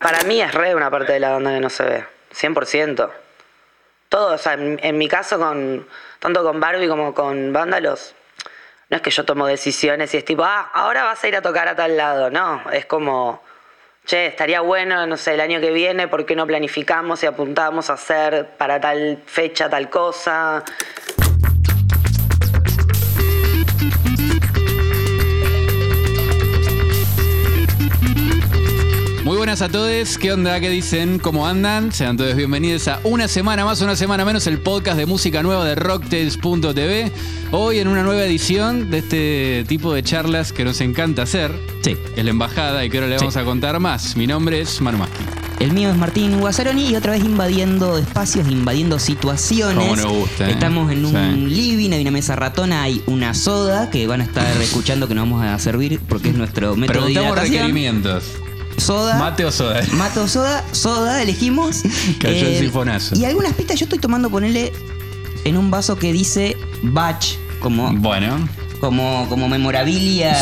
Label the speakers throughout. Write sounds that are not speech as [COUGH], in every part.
Speaker 1: Para mí es re una parte de la banda que no se ve. 100%. Todo, o sea, en, mi caso, con tanto con Barbie como con Vándalos, no es que yo tomo decisiones y es tipo, ah, ahora vas a ir a tocar a tal lado. No, es como, che, estaría bueno, no sé, el año que viene, ¿por qué no planificamos y apuntamos a hacer para tal fecha tal cosa?
Speaker 2: Buenas a todos, ¿qué onda? ¿Qué dicen? ¿Cómo andan? Sean todos bienvenidos a una semana más, una semana menos, el podcast de música nueva de Rocktails.tv. Hoy en una nueva edición de este tipo de charlas que nos encanta hacer,
Speaker 3: Sí.
Speaker 2: que es la embajada y que ahora le vamos
Speaker 3: Sí.
Speaker 2: a contar más. Mi nombre es Manu Maschi.
Speaker 3: El mío es Martín Guazzaroni y otra vez invadiendo espacios, invadiendo situaciones.
Speaker 2: Cómo nos gusta, ¿eh?
Speaker 3: Estamos en un
Speaker 2: Sí.
Speaker 3: living, hay una mesa ratona, hay una soda que van a estar escuchando que nos vamos a servir porque es nuestro método de
Speaker 2: Preguntamos
Speaker 3: hidratación.
Speaker 2: requerimientos.
Speaker 3: Soda.
Speaker 2: ¿Mate o soda? [LAUGHS]
Speaker 3: Mate o soda, soda elegimos. Eh, [LAUGHS]
Speaker 2: Cayó el sifonazo.
Speaker 3: Y algunas pistas yo estoy tomando ponerle en un vaso que dice batch, como,
Speaker 2: Bueno,
Speaker 3: como, como memorabilia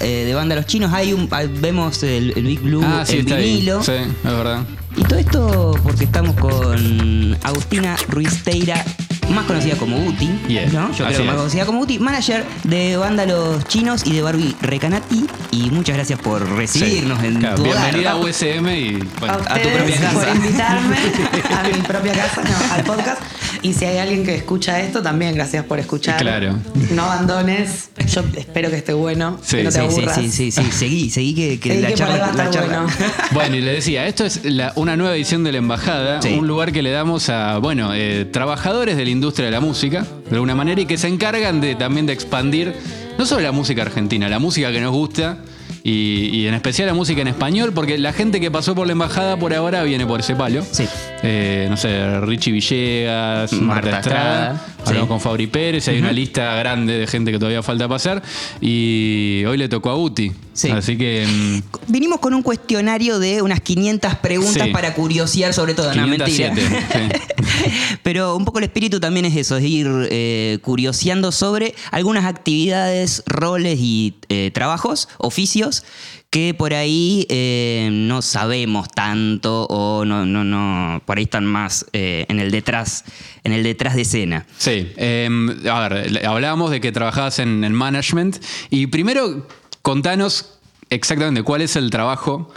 Speaker 2: Sí.
Speaker 3: eh, de banda Los Chinos. Hay un, hay- vemos el, el Big Blue
Speaker 2: ah, sí, ahí.
Speaker 3: vinilo.
Speaker 2: Sí, es verdad.
Speaker 3: Y todo esto porque estamos con Agustina Ruiz Teira, más conocida como Uti,
Speaker 2: Yeah,
Speaker 3: ¿no? Yo
Speaker 2: así
Speaker 3: creo que más conocida como Uti, manager de banda Los Chinos y de Barbie Recanati. Y muchas gracias por recibirnos
Speaker 2: Sí.
Speaker 3: en
Speaker 2: Claro,
Speaker 3: tu
Speaker 2: bienvenida a. USM y bueno,
Speaker 1: a,
Speaker 3: a tu propia casa.
Speaker 1: por invitarme a mi [LAUGHS] propia casa, no, al podcast. Y si hay alguien que escucha esto, también gracias por escuchar.
Speaker 2: Claro.
Speaker 1: No abandones. Yo espero que esté bueno,
Speaker 2: Sí,
Speaker 1: que no te
Speaker 3: Sí, sí,
Speaker 1: aburras.
Speaker 3: sí, sí, sí, seguí, seguí que, que
Speaker 1: Seguí
Speaker 3: la
Speaker 1: que
Speaker 3: charla,
Speaker 1: va a
Speaker 3: la charla.
Speaker 1: bueno. [LAUGHS]
Speaker 2: Bueno, y le decía, esto es la- una nueva edición de La Embajada,
Speaker 3: Sí.
Speaker 2: un lugar que le damos a, bueno, eh, trabajadores de la industria de la música, de alguna manera, y que se encargan de también de expandir no solo la música argentina, la música que nos gusta, y, y en especial la música en español, porque la gente que pasó por La Embajada por ahora viene por ese palo.
Speaker 3: Sí.
Speaker 2: Eh, no sé, Richie Villegas, Marta,
Speaker 3: Marta
Speaker 2: Estrada,
Speaker 3: Estrada,
Speaker 2: hablamos
Speaker 3: sí.
Speaker 2: con Fabri Pérez, hay una lista grande de gente que todavía falta pasar, y hoy le tocó a Uti.
Speaker 3: Sí.
Speaker 2: Así que... mm,
Speaker 3: Vinimos con un cuestionario de unas 500 preguntas
Speaker 2: Sí.
Speaker 3: para curiosear sobre todo. No, mentira.
Speaker 2: 507. [LAUGHS]
Speaker 3: Pero un poco el espíritu también es eso, es ir eh, curioseando sobre algunas actividades, roles y eh, trabajos, oficios que por ahí eh, no sabemos tanto o no, no, no, por ahí están más eh, en el detrás, en el detrás de escena.
Speaker 2: Sí, eh, a ver, hablábamos de que trabajabas en, en management y primero contanos exactamente cuál es el trabajo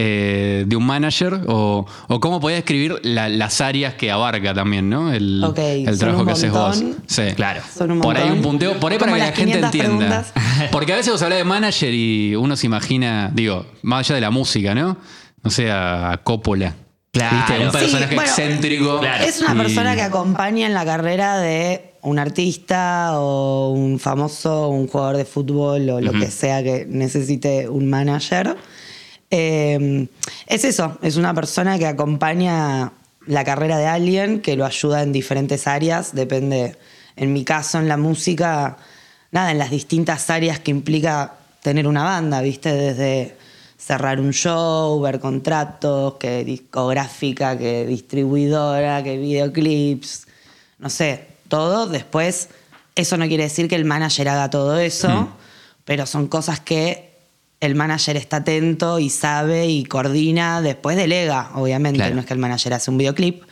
Speaker 2: eh, de un manager o, o cómo podés describir la- las áreas que abarca también, ¿no? El, el trabajo que haces vos. Sí,
Speaker 3: Claro.
Speaker 1: Son un
Speaker 2: Por ahí un punteo, por ahí para que la gente
Speaker 1: 500
Speaker 2: entienda.
Speaker 1: preguntas. [LAUGHS]
Speaker 2: Porque a veces vos hablas de manager y uno se imagina, digo, más allá de la música, ¿no? No sé, a a Coppola.
Speaker 3: Claro.
Speaker 2: ¿Viste? Un
Speaker 3: Sí,
Speaker 2: personaje
Speaker 1: bueno,
Speaker 2: excéntrico.
Speaker 1: Es una
Speaker 2: y-
Speaker 1: persona que acompaña en la carrera de un artista o un famoso, un jugador de fútbol o lo que sea que necesite un manager. Eh, es eso, es una persona que acompaña la carrera de alguien, que lo ayuda en diferentes áreas, depende, en mi caso, en la música, nada, en las distintas áreas que implica tener una banda, ¿viste? Desde cerrar un show, ver contratos, que discográfica, que distribuidora, que videoclips, no sé, todo. Después, eso no quiere decir que el manager haga todo eso, pero son cosas que el manager está atento y sabe y coordina, después delega, obviamente,
Speaker 3: Claro.
Speaker 1: no es que el manager hace un videoclip,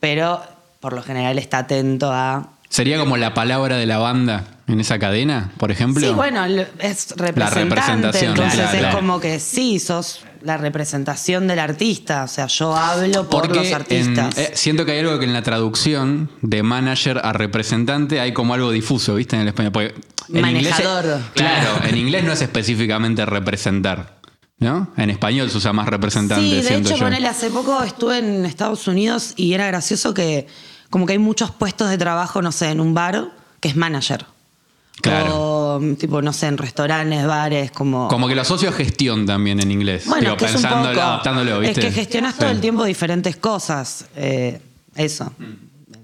Speaker 1: pero por lo general está atento a
Speaker 2: ¿Sería como la palabra de la banda en esa cadena, por ejemplo?
Speaker 1: Sí, bueno, es representante.
Speaker 2: representación,
Speaker 1: entonces
Speaker 2: claro,
Speaker 1: es
Speaker 2: claro.
Speaker 1: como que sí, sos la representación del artista. O sea, yo hablo por
Speaker 2: Porque
Speaker 1: los
Speaker 2: en-
Speaker 1: artistas.
Speaker 2: eh, siento que hay algo que en la traducción de manager a representante hay como algo difuso, ¿viste? En el español. Porque en
Speaker 1: Manejador.
Speaker 2: Inglés, claro, en inglés no es específicamente representar. ¿No? En español se usa más representante,
Speaker 1: sí, de hecho,
Speaker 2: yo.
Speaker 1: ponele, hace poco estuve en Estados Unidos y era gracioso que como que hay muchos puestos de trabajo, no sé, en un bar que es manager.
Speaker 2: Claro.
Speaker 1: O tipo, no sé, en restaurantes, bares, como...
Speaker 2: Como que lo asocio a gestión también en inglés.
Speaker 1: Bueno,
Speaker 2: Digo,
Speaker 1: que es un
Speaker 2: pensándolo,
Speaker 1: poco-
Speaker 2: adaptándolo, ¿viste?
Speaker 1: Es que gestionas todo
Speaker 2: Sí.
Speaker 1: el tiempo diferentes cosas. eh, eso.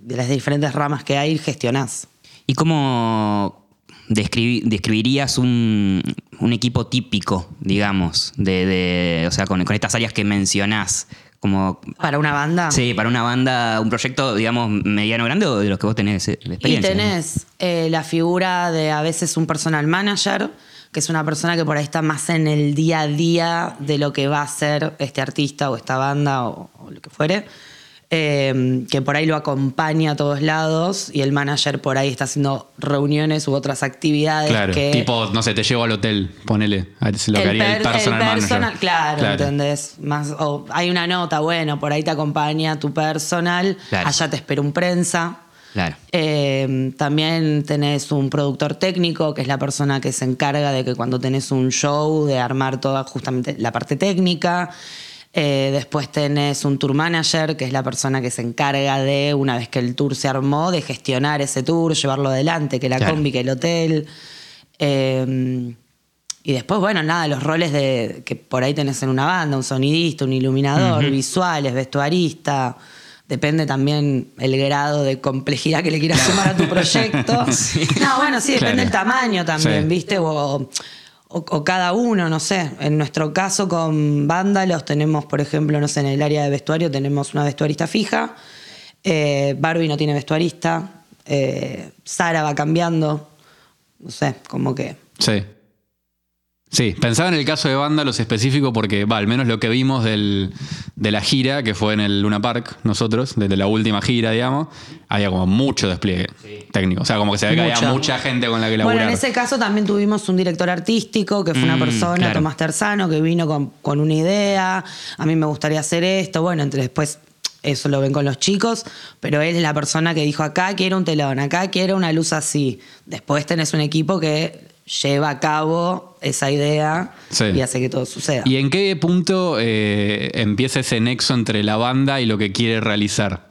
Speaker 1: De las diferentes ramas que hay, gestionás.
Speaker 3: ¿Y cómo describi- describirías un, un equipo típico, digamos, de, de- o sea, con, con estas áreas que mencionás? Como,
Speaker 1: Para una banda.
Speaker 3: sí, para una banda, un proyecto, digamos, mediano grande o de los que vos tenés eh,
Speaker 1: Y tenés eh, la figura de a veces un personal manager, que es una persona que por ahí está más en el día a día de lo que va a ser este artista o esta banda o, o lo que fuere. Eh, que por ahí lo acompaña a todos lados y el manager por ahí está haciendo reuniones u otras actividades
Speaker 2: Claro,
Speaker 1: que
Speaker 2: tipo, no sé, te llevo al hotel, ponele. Es lo que haría el
Speaker 1: per-
Speaker 2: personal,
Speaker 1: personal,
Speaker 2: manager.
Speaker 1: claro, ¿entendés? Más, o hay una nota, bueno, por ahí te acompaña tu personal,
Speaker 3: Claro.
Speaker 1: allá te espera un prensa.
Speaker 3: Claro.
Speaker 1: Eh, también tenés un productor técnico, que es la persona que se encarga de que cuando tenés un show, de armar toda justamente la parte técnica. Eh, después tenés un tour manager, que es la persona que se encarga de, una vez que el tour se armó, de gestionar ese tour, llevarlo adelante, que la
Speaker 3: Claro.
Speaker 1: combi, que el hotel. Eh, y después, bueno, nada, los roles de que por ahí tenés en una banda, un sonidista, un iluminador, visuales, vestuarista. Depende también el grado de complejidad que le quieras sumar a tu [LAUGHS] proyecto. No, bueno, sí, depende
Speaker 2: Claro.
Speaker 1: el tamaño también,
Speaker 2: Sí.
Speaker 1: ¿viste? O, o- o cada uno, no sé. En nuestro caso con Vándalos tenemos, por ejemplo, no sé, en el área de vestuario tenemos una vestuarista fija. Eh, Barbie no tiene vestuarista. Eh, Sara va cambiando. No sé, como que...
Speaker 2: Sí. Sí, pensaba en el caso de Vándalos específico porque, va, al menos lo que vimos del- de la gira, que fue en el Luna Park, nosotros, desde la última gira, digamos, había como mucho despliegue técnico. O sea, como que se ve que había mucha gente con la que laburar.
Speaker 1: Bueno, en ese caso también tuvimos un director artístico, que fue una
Speaker 3: Mm,
Speaker 1: persona,
Speaker 3: claro.
Speaker 1: Tomás Terzano, que vino con, con una idea, a mí me gustaría hacer esto, bueno, entre después eso lo ven con los chicos, pero él es la persona que dijo, acá quiero un telón, acá quiero una luz así. Después tenés un equipo que lleva a cabo esa idea
Speaker 2: Sí.
Speaker 1: y hace que todo suceda.
Speaker 2: ¿Y en qué punto eh, empieza ese nexo entre la banda y lo que quiere realizar?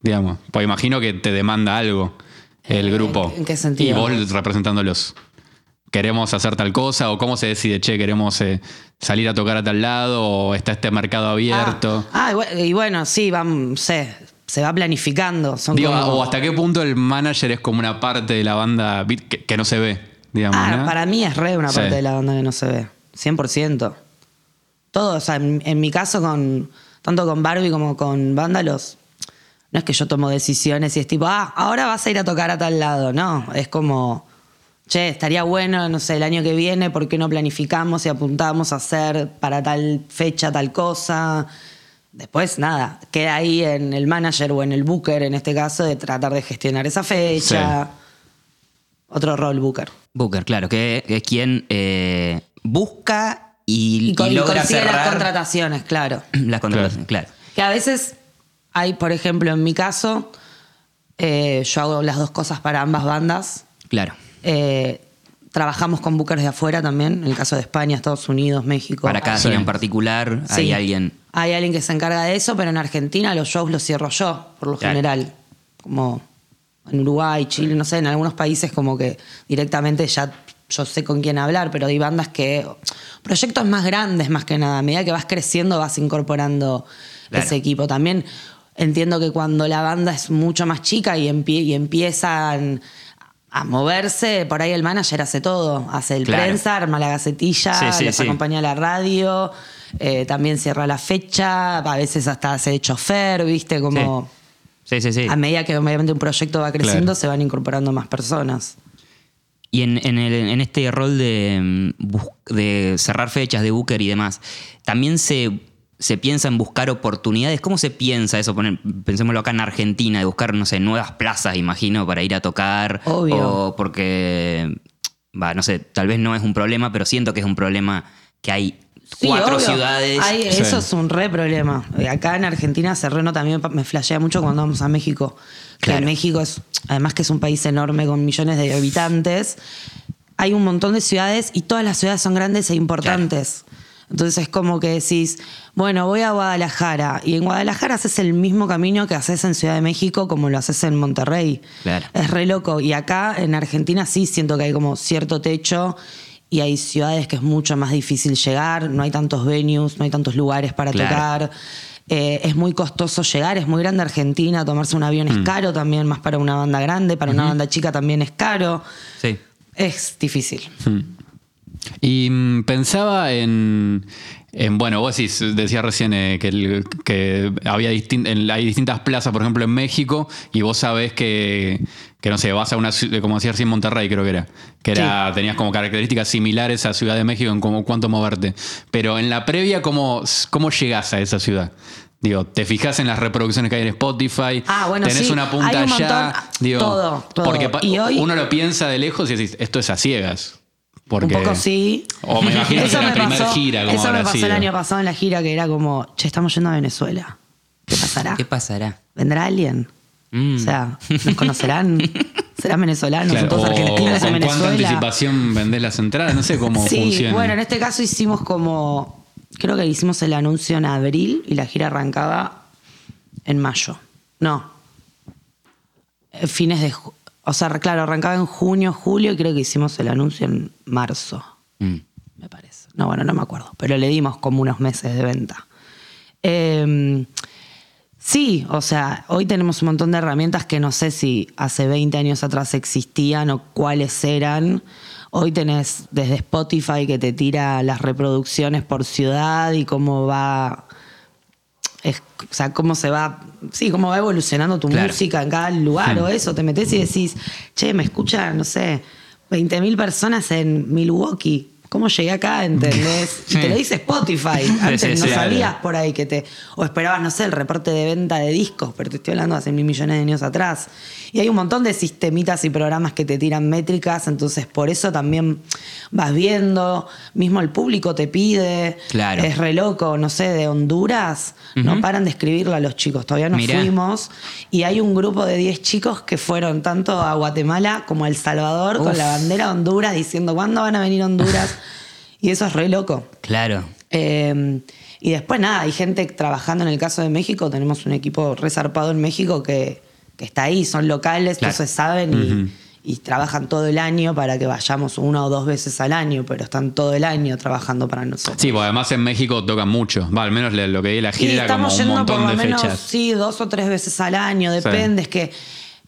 Speaker 2: Digamos, pues imagino que te demanda algo el grupo.
Speaker 1: ¿en qué sentido?
Speaker 2: Y vos representándolos. ¿Queremos hacer tal cosa? ¿O cómo se decide, che, queremos eh, salir a tocar a tal lado? ¿O está este mercado abierto?
Speaker 1: Ah, ah, y bu- y bueno, sí, vamos, sé, se va planificando. Son
Speaker 2: Digo,
Speaker 1: como-
Speaker 2: ¿O hasta qué punto el manager es como una parte de la banda que no se ve? Digamos,
Speaker 1: Ah,
Speaker 2: ¿no?
Speaker 1: para mí es re una
Speaker 2: Sí.
Speaker 1: parte de la banda que no se ve. 100%. Todo, o sea, en, en mi caso, con tanto con Barbie como con Vándalos, no es que yo tomo decisiones y es tipo, ah, ahora vas a ir a tocar a tal lado. No, es como, che, estaría bueno, no sé, el año que viene, ¿por qué no planificamos y apuntamos a hacer para tal fecha tal cosa? Después, nada, queda ahí en el manager o en el booker, en este caso, de tratar de gestionar esa fecha. Otro rol, booker.
Speaker 3: Booker, claro, que es quien eh, busca y,
Speaker 1: Y, con-
Speaker 3: y
Speaker 1: y
Speaker 3: logra
Speaker 1: consigue
Speaker 3: cerrar
Speaker 1: las contrataciones, claro. [CLEARS THROAT]
Speaker 3: las contrataciones, claro.
Speaker 1: Que a veces hay, por ejemplo, en mi caso, eh, yo hago las dos cosas para ambas bandas.
Speaker 3: Claro.
Speaker 1: Eh, trabajamos con bookers de afuera también, en el caso de España, Estados Unidos, México.
Speaker 3: Para cada
Speaker 2: Sí.
Speaker 3: gira en particular
Speaker 1: Sí.
Speaker 3: hay alguien.
Speaker 1: Hay alguien que se encarga de eso, pero en Argentina los shows los cierro yo, por lo
Speaker 3: Claro.
Speaker 1: general. Como en Uruguay, Chile, no sé, en algunos países como que directamente ya yo sé con quién hablar, pero hay bandas que... Proyectos más grandes más que nada. A medida que vas creciendo vas incorporando
Speaker 3: Claro.
Speaker 1: ese equipo. También entiendo que cuando la banda es mucho más chica y, empie- y empiezan a moverse, por ahí el manager hace todo. Hace el
Speaker 3: Claro.
Speaker 1: prensa, arma la gacetilla,
Speaker 3: Sí, sí,
Speaker 1: los
Speaker 3: sí.
Speaker 1: acompaña a la radio, eh, también cierra la fecha, a veces hasta hace de chofer, ¿viste? Como
Speaker 3: Sí, sí, sí.
Speaker 1: a medida que obviamente un proyecto va creciendo,
Speaker 2: Claro.
Speaker 1: se van incorporando más personas.
Speaker 3: Y en, en el- en este rol de, mm, de cerrar fechas, de booker y demás, también se, se piensa en buscar oportunidades. ¿Cómo se piensa eso? Poner- pensémoslo acá en Argentina, de buscar, no sé, nuevas plazas, imagino, para ir a tocar.
Speaker 1: Obvio.
Speaker 3: O porque, no sé, tal vez no es un problema, pero siento que es un problema que hay
Speaker 1: Sí,
Speaker 3: cuatro
Speaker 1: obvio.
Speaker 3: ciudades.
Speaker 1: Hay-
Speaker 2: Sí.
Speaker 1: Eso es un re problema. Acá en Argentina, Serreno también me flashea mucho cuando vamos a México. Que. México es, además que es un país enorme con millones de habitantes, hay un montón de ciudades y todas las ciudades son grandes e importantes. Entonces es como que decís, bueno, voy a Guadalajara y en Guadalajara haces el mismo camino que haces en Ciudad de México como lo haces en Monterrey.
Speaker 3: Claro.
Speaker 1: Es re loco. Y acá en Argentina sí siento que hay como cierto techo y hay ciudades que es mucho más difícil llegar, no hay tantos venues, no hay tantos lugares para
Speaker 3: Claro.
Speaker 1: tocar. Eh, es muy costoso llegar, es muy grande Argentina, tomarse un avión
Speaker 3: Mm.
Speaker 1: es caro también, más para una banda grande, para una banda chica también es caro.
Speaker 3: Sí.
Speaker 1: Es difícil.
Speaker 2: Y mm, pensaba en, En- bueno, vos decís, decías recién eh, que, el- que había distin- en- hay distintas plazas, por ejemplo, en México, y vos sabés que, que no sé, vas a una ciudad, como decía recién Monterrey, creo que era, que era, tenías como características similares a Ciudad de México en cómo, cuánto moverte. Pero en la previa, ¿cómo, ¿cómo llegás a esa ciudad? Digo, te fijas en las reproducciones que hay en Spotify,
Speaker 1: Ah, bueno,
Speaker 2: tenés
Speaker 1: sí,
Speaker 2: una punta
Speaker 1: hay un
Speaker 2: allá,
Speaker 1: montón,
Speaker 2: digo,
Speaker 1: todo, todo.
Speaker 2: porque pa-
Speaker 1: Y hoy-
Speaker 2: uno lo piensa de lejos y decís, esto es a ciegas. Porque,
Speaker 1: Un poco sí.
Speaker 2: O me imagino que
Speaker 1: Eso
Speaker 2: en la
Speaker 1: me
Speaker 2: primera
Speaker 1: pasó-
Speaker 2: gira, como
Speaker 1: Eso me pasó
Speaker 2: sido.
Speaker 1: el año pasado en la gira que era como, che, estamos yendo a Venezuela. ¿Qué pasará?
Speaker 3: ¿Qué pasará?
Speaker 1: ¿Vendrá alguien?
Speaker 3: Mm.
Speaker 1: O sea, ¿nos conocerán? [LAUGHS] ¿Serán venezolanos?
Speaker 2: Claro,
Speaker 1: ¿Son todos argentinos en
Speaker 2: ¿Con cuánta
Speaker 1: Venezuela?
Speaker 2: anticipación vendés las entradas? No sé cómo
Speaker 1: sí,
Speaker 2: funciona.
Speaker 1: bueno, en este caso hicimos como, creo que hicimos el anuncio en abril y la gira arrancaba en mayo. No, Eh, fines de, o sea, claro, arrancaba en junio, julio y creo que hicimos el anuncio en marzo,
Speaker 3: Mm.
Speaker 1: me parece. No, bueno, no me acuerdo, pero le dimos como unos meses de venta. Eh, sí, o sea, hoy tenemos un montón de herramientas que no sé si hace 20 años atrás existían o cuáles eran. Hoy tenés desde Spotify que te tira las reproducciones por ciudad y cómo va. es- o sea, cómo se va. Sí, cómo va evolucionando tu
Speaker 3: Claro.
Speaker 1: música en cada lugar o eso. Te metes y decís, che, me escuchan, no sé, 20.000 personas en Milwaukee. ¿Cómo llegué acá? ¿Entendés? [LAUGHS] Y te lo dice Spotify. Antes
Speaker 3: Sí, sí,
Speaker 1: no sabías por ahí que te. O esperabas, no sé, el reporte de venta de discos, pero te estoy hablando hace mil millones de años atrás. Y hay un montón de sistemitas y programas que te tiran métricas, entonces por eso también vas viendo, mismo el público te pide.
Speaker 3: Claro.
Speaker 1: Es re loco, no sé, de Honduras, no paran de escribirlo a los chicos. Todavía no
Speaker 3: Mirá.
Speaker 1: fuimos. Y hay un grupo de 10 chicos que fueron tanto a Guatemala como a El Salvador con la bandera de Honduras diciendo, ¿cuándo van a venir a Honduras? [LAUGHS] y eso es re loco.
Speaker 3: Claro.
Speaker 1: Eh, y después nada, hay gente trabajando en el caso de México, tenemos un equipo resarpado en México que, que está ahí, son locales,
Speaker 3: Claro.
Speaker 1: entonces saben y, y trabajan todo el año para que vayamos una o dos veces al año, pero están todo el año trabajando para nosotros.
Speaker 2: Sí, porque además en México tocan mucho. Va, al menos lo que en la gira
Speaker 1: Y
Speaker 2: era como
Speaker 1: estamos
Speaker 2: un
Speaker 1: yendo por lo
Speaker 2: de
Speaker 1: menos,
Speaker 2: fechas.
Speaker 1: sí, dos o tres veces al año, depende, es que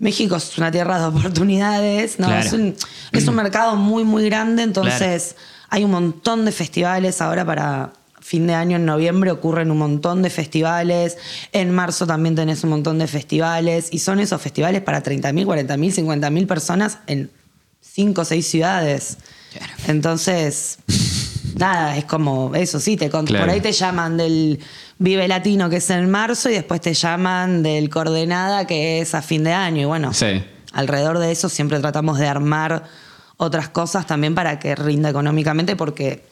Speaker 1: México es una tierra de oportunidades, ¿no?
Speaker 3: Claro.
Speaker 1: Es, un, es un mercado muy, muy grande, entonces hay un montón de festivales ahora para fin de año, en noviembre ocurren un montón de festivales, en marzo también tenés un montón de festivales, y son esos festivales para 30.000, 40.000, 50.000 personas en cinco o seis ciudades. Entonces, nada, es como eso, sí, te con-
Speaker 2: Claro.
Speaker 1: por ahí te llaman del Vive Latino, que es en marzo, y después te llaman del Coordenada, que es a fin de año. Y bueno,
Speaker 2: Sí.
Speaker 1: alrededor de eso siempre tratamos de armar otras cosas también para que rinda económicamente, porque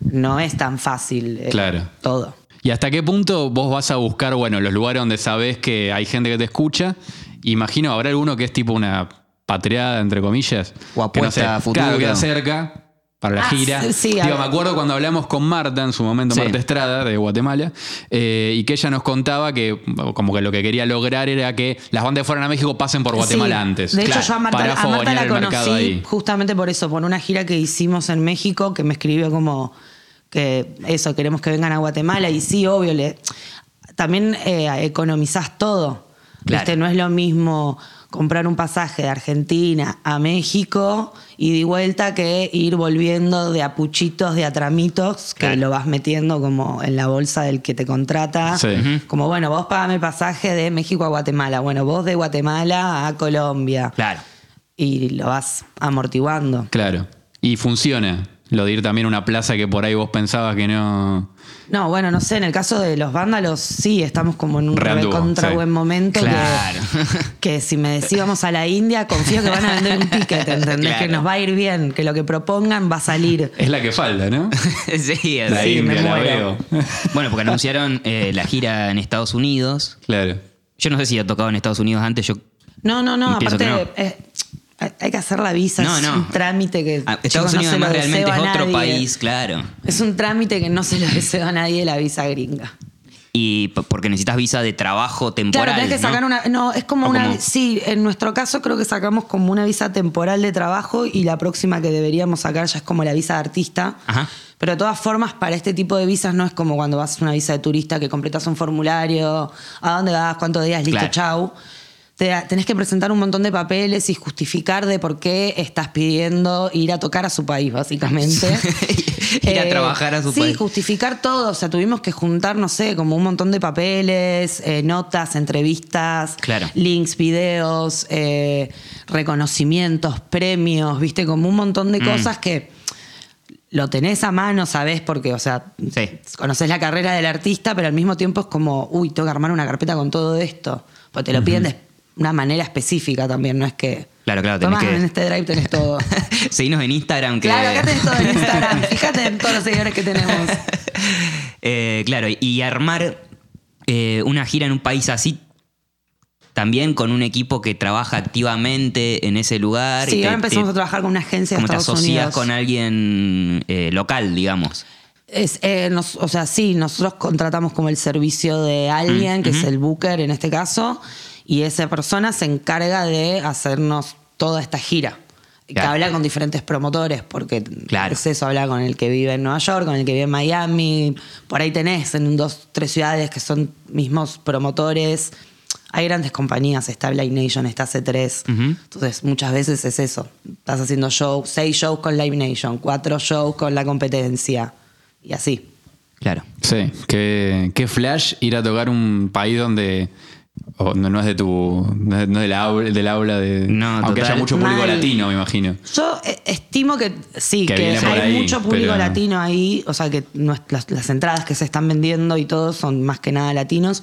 Speaker 1: no es tan fácil eh,
Speaker 2: Claro.
Speaker 1: todo.
Speaker 2: ¿Y hasta qué punto vos vas a buscar, bueno, los lugares donde sabés que hay gente que te escucha? Imagino, habrá alguno que es tipo una patriada, entre comillas.
Speaker 3: O
Speaker 2: que no
Speaker 3: apuesta a futuro.
Speaker 2: Claro, queda cerca para la
Speaker 1: Ah,
Speaker 2: gira.
Speaker 1: sí,
Speaker 2: Digo, me acuerdo cuando hablamos con Marta, en su momento,
Speaker 3: Sí.
Speaker 2: Marta Estrada, de Guatemala, eh, y que ella nos contaba que como que lo que quería lograr era que las bandas fueran a México pasen por Guatemala
Speaker 1: Sí.
Speaker 2: antes.
Speaker 1: De hecho,
Speaker 2: Claro,
Speaker 1: yo a Marta,
Speaker 2: para
Speaker 1: a Marta la conocí
Speaker 2: ahí.
Speaker 1: justamente por eso, por una gira que hicimos en México, que me escribió como que eso, queremos que vengan a Guatemala. Y sí, obvio, le, también eh, economizás todo.
Speaker 3: Claro.
Speaker 1: ¿Viste? No es lo mismo comprar un pasaje de Argentina a México y de vuelta que ir volviendo de a puchitos, de a tramitos, que
Speaker 3: Claro.
Speaker 1: lo vas metiendo como en la bolsa del que te contrata.
Speaker 2: Sí.
Speaker 1: Como, bueno, vos pagame pasaje de México a Guatemala. Bueno, vos de Guatemala a Colombia.
Speaker 3: Claro.
Speaker 1: Y lo vas amortiguando.
Speaker 2: Claro. Y funciona. Lo de ir también a una plaza que por ahí vos pensabas que no.
Speaker 1: No, bueno, no sé, en el caso de los vándalos, sí, estamos como en un
Speaker 2: Reanduvo,
Speaker 1: contra
Speaker 2: sí.
Speaker 1: buen momento. que-
Speaker 3: Claro. [LAUGHS]
Speaker 1: Que, si me decís vamos a la India, confío que van a vender un ticket, ¿entendés?
Speaker 3: Claro.
Speaker 1: Que nos va a ir bien, que lo que propongan va a salir.
Speaker 2: Es la que falta, ¿no? [LAUGHS]
Speaker 3: sí,
Speaker 2: La
Speaker 3: así.
Speaker 2: India,
Speaker 1: me
Speaker 2: la veo. [LAUGHS]
Speaker 3: Bueno, porque anunciaron eh, la gira en Estados Unidos.
Speaker 2: claro.
Speaker 3: Yo no sé si ha tocado en Estados Unidos antes. Yo
Speaker 1: No, no, no, aparte eh, hay que hacer la visa,
Speaker 3: No,
Speaker 1: es
Speaker 3: no.
Speaker 1: un trámite que
Speaker 3: Ah,
Speaker 1: chicos,
Speaker 3: Estados
Speaker 1: no
Speaker 3: Unidos
Speaker 1: se lo
Speaker 3: realmente es
Speaker 1: a
Speaker 3: otro país, claro.
Speaker 1: Es un trámite que no se lo deseo a nadie la visa gringa.
Speaker 3: Y porque necesitas visa de trabajo temporal.
Speaker 1: Claro, tenés que
Speaker 3: ¿no?
Speaker 1: sacar una. No, es como
Speaker 3: ¿O
Speaker 1: una. Sí, en nuestro caso creo que sacamos como una visa temporal de trabajo y la próxima que deberíamos sacar ya es como la visa de artista.
Speaker 3: Ajá.
Speaker 1: Pero de todas formas, para este tipo de visas no es como cuando vas a una visa de turista que completas un formulario, a dónde vas, cuántos días, listo,
Speaker 3: Claro.
Speaker 1: chau. Te- tenés que presentar un montón de papeles y justificar de por qué estás pidiendo ir a tocar a su país, básicamente. [LAUGHS]
Speaker 3: Ir a trabajar a su
Speaker 1: sí,
Speaker 3: país.
Speaker 1: justificar todo. O sea, tuvimos que juntar, no sé, como un montón de papeles, eh, notas, entrevistas,
Speaker 3: Claro.
Speaker 1: links, videos, eh, reconocimientos, premios, viste, como un montón
Speaker 3: Mm.
Speaker 1: de cosas que lo tenés a mano, sabés, porque, o sea,
Speaker 3: Sí.
Speaker 1: conoces la carrera del artista, pero al mismo tiempo es como, uy, tengo que armar una carpeta con todo esto. Porque te lo piden de una manera específica también, no es que.
Speaker 3: Claro, claro, tenés que-
Speaker 1: en este drive tenés [LAUGHS] todo.
Speaker 3: Seguinos en Instagram. Que...
Speaker 1: claro, acá tenés todo en Instagram. [LAUGHS] Fíjate en todos los seguidores que tenemos.
Speaker 3: Eh, claro, y armar eh, una gira en un país así, también con un equipo que trabaja activamente en ese lugar. y
Speaker 1: Sí,
Speaker 3: te-
Speaker 1: ahora empezamos
Speaker 3: te-
Speaker 1: a trabajar con una agencia de
Speaker 3: Como te asocias
Speaker 1: Unidos.
Speaker 3: con alguien eh, local, digamos.
Speaker 1: Es, eh, nos- o sea, sí, nosotros contratamos como el servicio de alguien, que es el booker en este caso, y esa persona se encarga de hacernos toda esta gira. Que
Speaker 3: Claro.
Speaker 1: habla con diferentes promotores, porque
Speaker 3: Claro.
Speaker 1: es eso, habla con el que vive en Nueva York, con el que vive en Miami, por ahí tenés en dos, tres ciudades que son mismos promotores. Hay grandes compañías, está Live Nation, está C3. Entonces, muchas veces es eso. Estás haciendo shows, seis shows con Live Nation, cuatro shows con la competencia. Y así.
Speaker 3: Claro.
Speaker 2: Sí, qué, qué flash ir a tocar un país donde o no, no es de tu no es no es del aula, del aula de
Speaker 3: No,
Speaker 2: aunque
Speaker 3: total.
Speaker 2: haya mucho público
Speaker 1: Mal.
Speaker 2: latino, me imagino.
Speaker 1: Yo eh, estimo que sí,
Speaker 2: Que
Speaker 1: hay
Speaker 2: ahí,
Speaker 1: mucho público
Speaker 2: pero-
Speaker 1: latino ahí, o sea que las, las entradas que se están vendiendo y todo son más que nada latinos,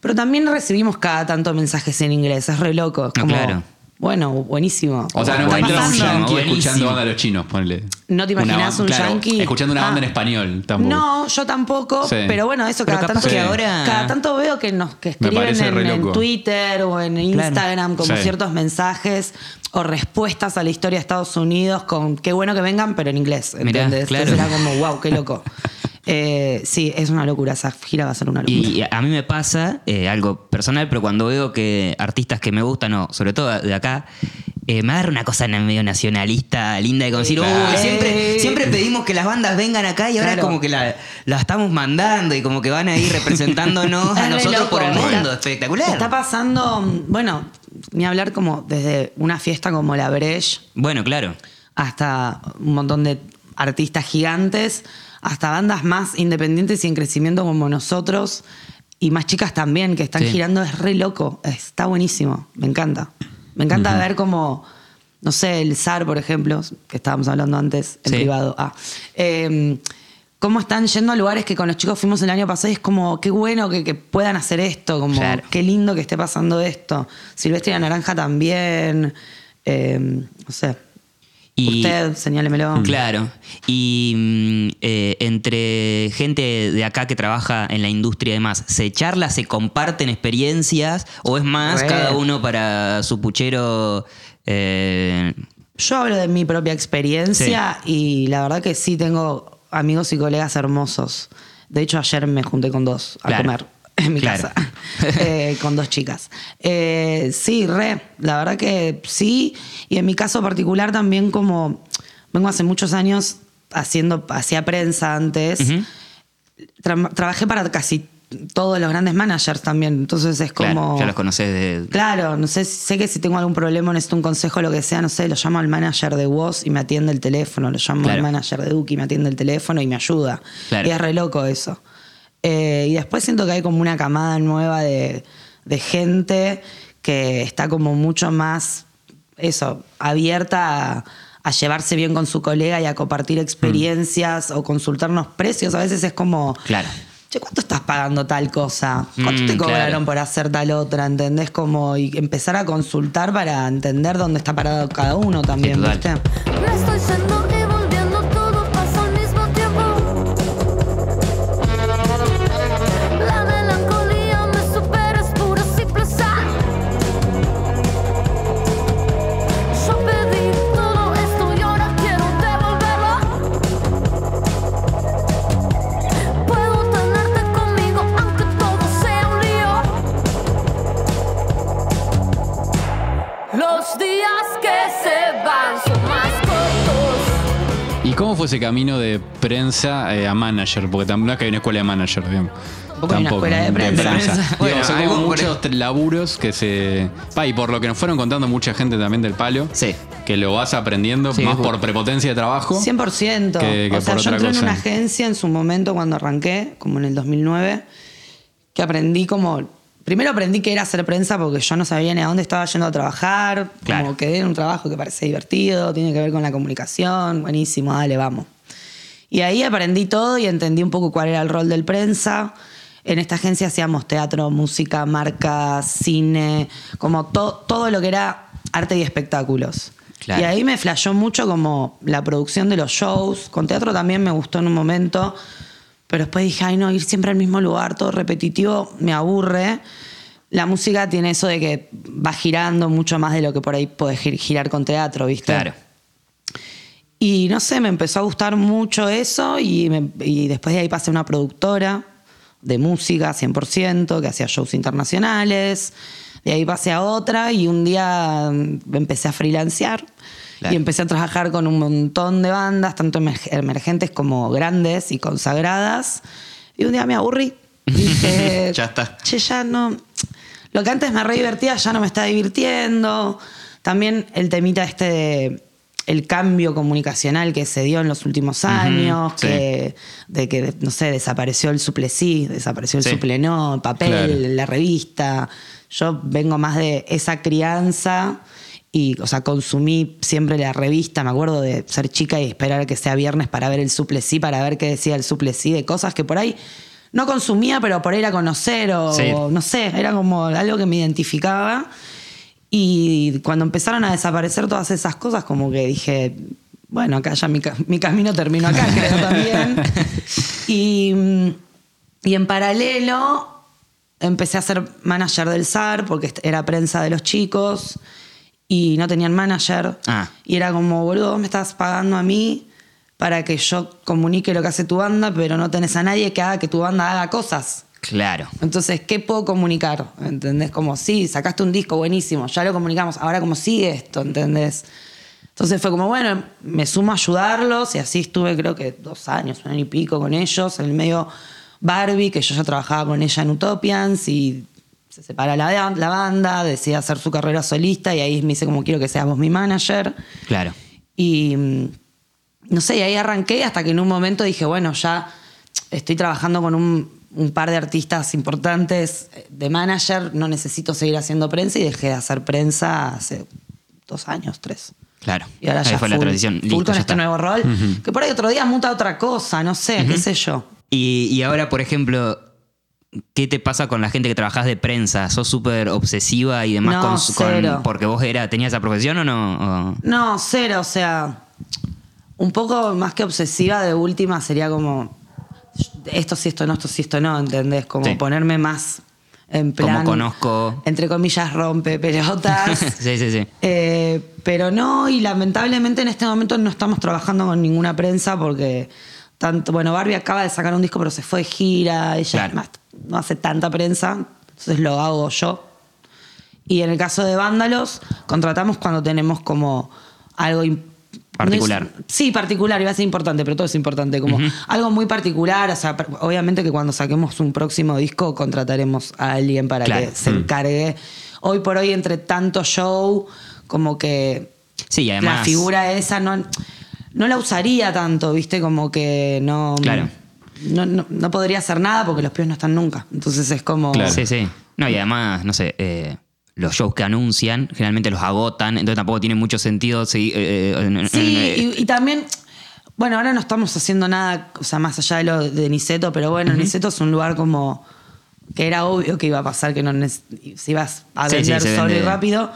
Speaker 1: pero también recibimos cada tanto mensajes en inglés, es re loco, es
Speaker 3: No,
Speaker 1: como,
Speaker 3: claro.
Speaker 1: bueno, buenísimo.
Speaker 2: O sea, no
Speaker 1: Está
Speaker 2: encuentras un yankee escuchando banda de los chinos, ponle.
Speaker 1: ¿No te imaginas un
Speaker 2: claro,
Speaker 1: yankee?
Speaker 2: Escuchando una banda
Speaker 1: Ah.
Speaker 2: en español, tampoco.
Speaker 1: No, yo tampoco,
Speaker 2: Sí.
Speaker 1: pero bueno, eso cada tanto,
Speaker 3: que ahora-
Speaker 1: cada tanto veo que nos que escriben en. Twitter o en Instagram como
Speaker 2: Sí.
Speaker 1: ciertos mensajes o respuestas a la historia de Estados Unidos con qué bueno que vengan, pero en inglés.
Speaker 3: Mirá,
Speaker 1: ¿entendés?
Speaker 3: claro.
Speaker 1: Entonces era como, wow, qué loco. [LAUGHS] Eh, sí, es una locura, esa gira va a ser una locura.
Speaker 3: Y a mí me pasa eh, algo personal, pero cuando veo que artistas que me gustan, o sobre todo de acá, eh, me agarra una cosa medio nacionalista linda de como decir,
Speaker 2: Claro.
Speaker 3: "Uy, siempre, siempre pedimos que las bandas vengan acá y ahora
Speaker 1: Claro.
Speaker 3: es como que la, la estamos mandando y como que van [LAUGHS] a ir representándonos a nosotros
Speaker 1: loco.
Speaker 3: por el mundo.
Speaker 1: Está-
Speaker 3: Espectacular.
Speaker 1: Está pasando, bueno, ni hablar como desde una fiesta como la Breche
Speaker 3: Bueno, claro.
Speaker 1: hasta un montón de artistas gigantes, hasta bandas más independientes y en crecimiento como nosotros, y más chicas también que están
Speaker 3: Sí.
Speaker 1: girando, es re loco, está buenísimo, me encanta. Me encanta ver como, no sé, el SAR, por ejemplo, que estábamos hablando antes en
Speaker 3: Sí.
Speaker 1: privado, ah, eh, cómo están yendo a lugares que con los chicos fuimos el año pasado y es como, qué bueno que, que puedan hacer esto, como,
Speaker 3: Claro.
Speaker 1: qué lindo que esté pasando esto. Silvestre y la Naranja también, eh, no sé.
Speaker 3: Y-
Speaker 1: Usted, señálemelo.
Speaker 3: Claro. Y mm, eh, entre gente de acá que trabaja en la industria y demás, ¿se charla, se comparten experiencias o es más
Speaker 1: Re.
Speaker 3: cada uno para su puchero? eh,
Speaker 1: Yo hablo de mi propia experiencia y la verdad que sí tengo amigos y colegas hermosos. De hecho, ayer me junté con dos a
Speaker 3: Claro.
Speaker 1: comer en mi
Speaker 3: Claro.
Speaker 1: casa, [LAUGHS] eh, con dos chicas. Eh, sí, re, la verdad que sí. Y en mi caso particular también como vengo hace muchos años haciendo, hacía prensa antes. Tra- trabajé para casi todos los grandes managers también. Entonces es
Speaker 3: claro,
Speaker 1: como...
Speaker 3: ya los conoces de.
Speaker 1: Claro, no sé, sé que si tengo algún problema, necesito un consejo, lo que sea, no sé, lo llamo al manager de Woz y me atiende el teléfono, lo llamo
Speaker 3: Claro.
Speaker 1: al manager de Duki y me atiende el teléfono y me ayuda.
Speaker 3: Claro.
Speaker 1: Y es re loco eso. Eh, y después siento que hay como una camada nueva de, de gente que está como mucho más, eso, abierta a, a llevarse bien con su colega y a compartir experiencias o consultarnos precios. A veces es como,
Speaker 3: Claro.
Speaker 1: Che, ¿cuánto estás pagando tal cosa? ¿Cuánto
Speaker 3: Mm,
Speaker 1: te cobraron
Speaker 3: claro.
Speaker 1: por hacer tal otra? ¿Entendés? Como y empezar a consultar para entender dónde está parado cada uno también,
Speaker 3: total.
Speaker 1: ¿viste?
Speaker 4: Me estoy yendo Los días que se van son más cortos.
Speaker 2: ¿Y cómo fue ese camino de prensa eh, a manager? Porque también no es que hay una escuela de manager, digamos.
Speaker 1: tampoco, hay una escuela de prensa.
Speaker 3: prensa. [LAUGHS] Bueno,
Speaker 2: son como
Speaker 3: por-
Speaker 2: muchos laburos que se. Pa, y por lo que nos fueron contando mucha gente también del palo.
Speaker 3: Sí.
Speaker 2: Que lo vas aprendiendo
Speaker 3: Sí,
Speaker 2: más por prepotencia de trabajo.
Speaker 1: 100%.
Speaker 2: Que- que
Speaker 1: o sea,
Speaker 2: por
Speaker 1: yo
Speaker 2: otra
Speaker 1: entré en
Speaker 2: cosa.
Speaker 1: una agencia en su momento cuando arranqué, como en el 2009, que aprendí como... Primero aprendí que era hacer prensa porque yo no sabía ni a dónde estaba yendo a trabajar.
Speaker 3: Claro.
Speaker 1: Como que era un trabajo que parece divertido, tiene que ver con la comunicación. Buenísimo, dale, vamos. Y ahí aprendí todo y entendí un poco cuál era el rol del prensa. En esta agencia hacíamos teatro, música, marca, cine, como to- todo lo que era arte y espectáculos.
Speaker 3: Claro.
Speaker 1: Y ahí me flashó mucho como la producción de los shows. Con teatro también me gustó en un momento, pero después dije, ay no, ir siempre al mismo lugar, todo repetitivo, me aburre. La música tiene eso de que va girando mucho más de lo que por ahí puedes gir- girar con teatro, ¿viste?
Speaker 3: Claro.
Speaker 1: Y no sé, me empezó a gustar mucho eso y, me- y después de ahí pasé a una productora de música 100%, que hacía shows internacionales. De ahí pasé a otra y un día mm, empecé a freelancear
Speaker 3: Claro.
Speaker 1: y empecé a trabajar con un montón de bandas, tanto emer- emergentes como grandes y consagradas. Y un día me aburrí. [LAUGHS] Dije,
Speaker 3: Ya está.
Speaker 1: Che, ya no. Lo que antes me re divertía ya no me está divirtiendo. También el temita este de el cambio comunicacional que se dio en los últimos años, que, de que, no sé, desapareció el suple sí, desapareció el
Speaker 3: Sí.
Speaker 1: suple no, el papel,
Speaker 2: Claro.
Speaker 1: la revista. Yo vengo más de esa crianza y, o sea, consumí siempre la revista. Me acuerdo de ser chica y esperar que sea viernes para ver el suple sí, para ver qué decía el suple sí, de cosas que por ahí no consumía, pero por ir a conocer o
Speaker 3: Sí.
Speaker 1: no sé, era como algo que me identificaba. Y cuando empezaron a desaparecer todas esas cosas, como que dije, bueno, acá ya mi, mi camino terminó acá, creo [LAUGHS] también. Y, y en paralelo empecé a ser manager del SAR, porque era prensa de los chicos y no tenían manager.
Speaker 3: Ah.
Speaker 1: Y era como, boludo, vos me estás pagando a mí para que yo comunique lo que hace tu banda, pero no tenés a nadie que haga que tu banda haga cosas.
Speaker 3: Claro.
Speaker 1: Entonces, ¿qué puedo comunicar? ¿Entendés? Como, sí, sacaste un disco buenísimo, ya lo comunicamos, ahora cómo sigue esto, ¿entendés? Entonces fue como, bueno, me sumo a ayudarlos y así estuve creo que dos años, un año y pico con ellos. En el medio Barbie, que yo ya trabajaba con ella en Utopians y se separa la, la banda, decide hacer su carrera solista y ahí me dice como quiero que seas vos mi manager.
Speaker 3: Claro.
Speaker 1: Y mm, no sé, y ahí arranqué hasta que en un momento dije, bueno, ya estoy trabajando con un, un par de artistas importantes de manager, no necesito seguir haciendo prensa y dejé de hacer prensa hace dos años, tres.
Speaker 3: Claro.
Speaker 1: Y ahora
Speaker 3: Ahí
Speaker 1: ya
Speaker 3: fue la transición.
Speaker 1: full
Speaker 3: Listo,
Speaker 1: con
Speaker 3: ya
Speaker 1: este nuevo rol. Que por ahí otro día muta otra cosa, no sé, qué sé yo.
Speaker 3: Y, y ahora, por ejemplo, ¿qué te pasa con la gente que trabajas de prensa? ¿Sos súper obsesiva y demás
Speaker 1: No,
Speaker 3: con, con-
Speaker 1: cero.
Speaker 3: porque vos era, tenías esa profesión o no? O-
Speaker 1: No, cero, o sea, un poco más que obsesiva de última sería como esto sí, esto no, esto sí, esto no, ¿entendés? Como
Speaker 3: Sí.
Speaker 1: ponerme más en
Speaker 3: Como
Speaker 1: plan.
Speaker 3: conozco.
Speaker 1: Entre comillas, rompe pelotas. [LAUGHS]
Speaker 3: sí, sí, sí.
Speaker 1: Eh, pero no, y lamentablemente en este momento no estamos trabajando con ninguna prensa porque tanto, bueno, Barbie acaba de sacar un disco, pero se fue de gira, ella
Speaker 3: Claro.
Speaker 1: No hace tanta prensa, entonces lo hago yo. Y en el caso de Vándalos, contratamos cuando tenemos como algo
Speaker 3: Particular.
Speaker 1: no es- sí, particular, iba a ser importante, pero todo es importante. Como algo muy particular. O sea, obviamente que cuando saquemos un próximo disco, contrataremos a alguien para
Speaker 3: Claro.
Speaker 1: que se encargue. Hoy por hoy, entre tanto show, como que
Speaker 3: Sí, además.
Speaker 1: la figura esa no, no la usaría tanto, ¿viste? Como que no.
Speaker 3: Claro.
Speaker 1: No, no, no podría hacer nada porque los pibes no están nunca. Entonces es como.
Speaker 2: Claro.
Speaker 3: Sí, sí. No, y además, no sé, eh, los shows que anuncian generalmente los agotan, entonces tampoco tiene mucho sentido seguir. eh, eh,
Speaker 1: Sí,
Speaker 3: eh,
Speaker 1: y, y también, bueno, ahora no estamos haciendo nada, o sea, más allá de lo de Niceto, pero bueno, Niceto es un lugar como que era obvio que iba a pasar, que no si ibas a
Speaker 3: Sí, sí,
Speaker 1: vender
Speaker 3: se
Speaker 1: solo y rápido.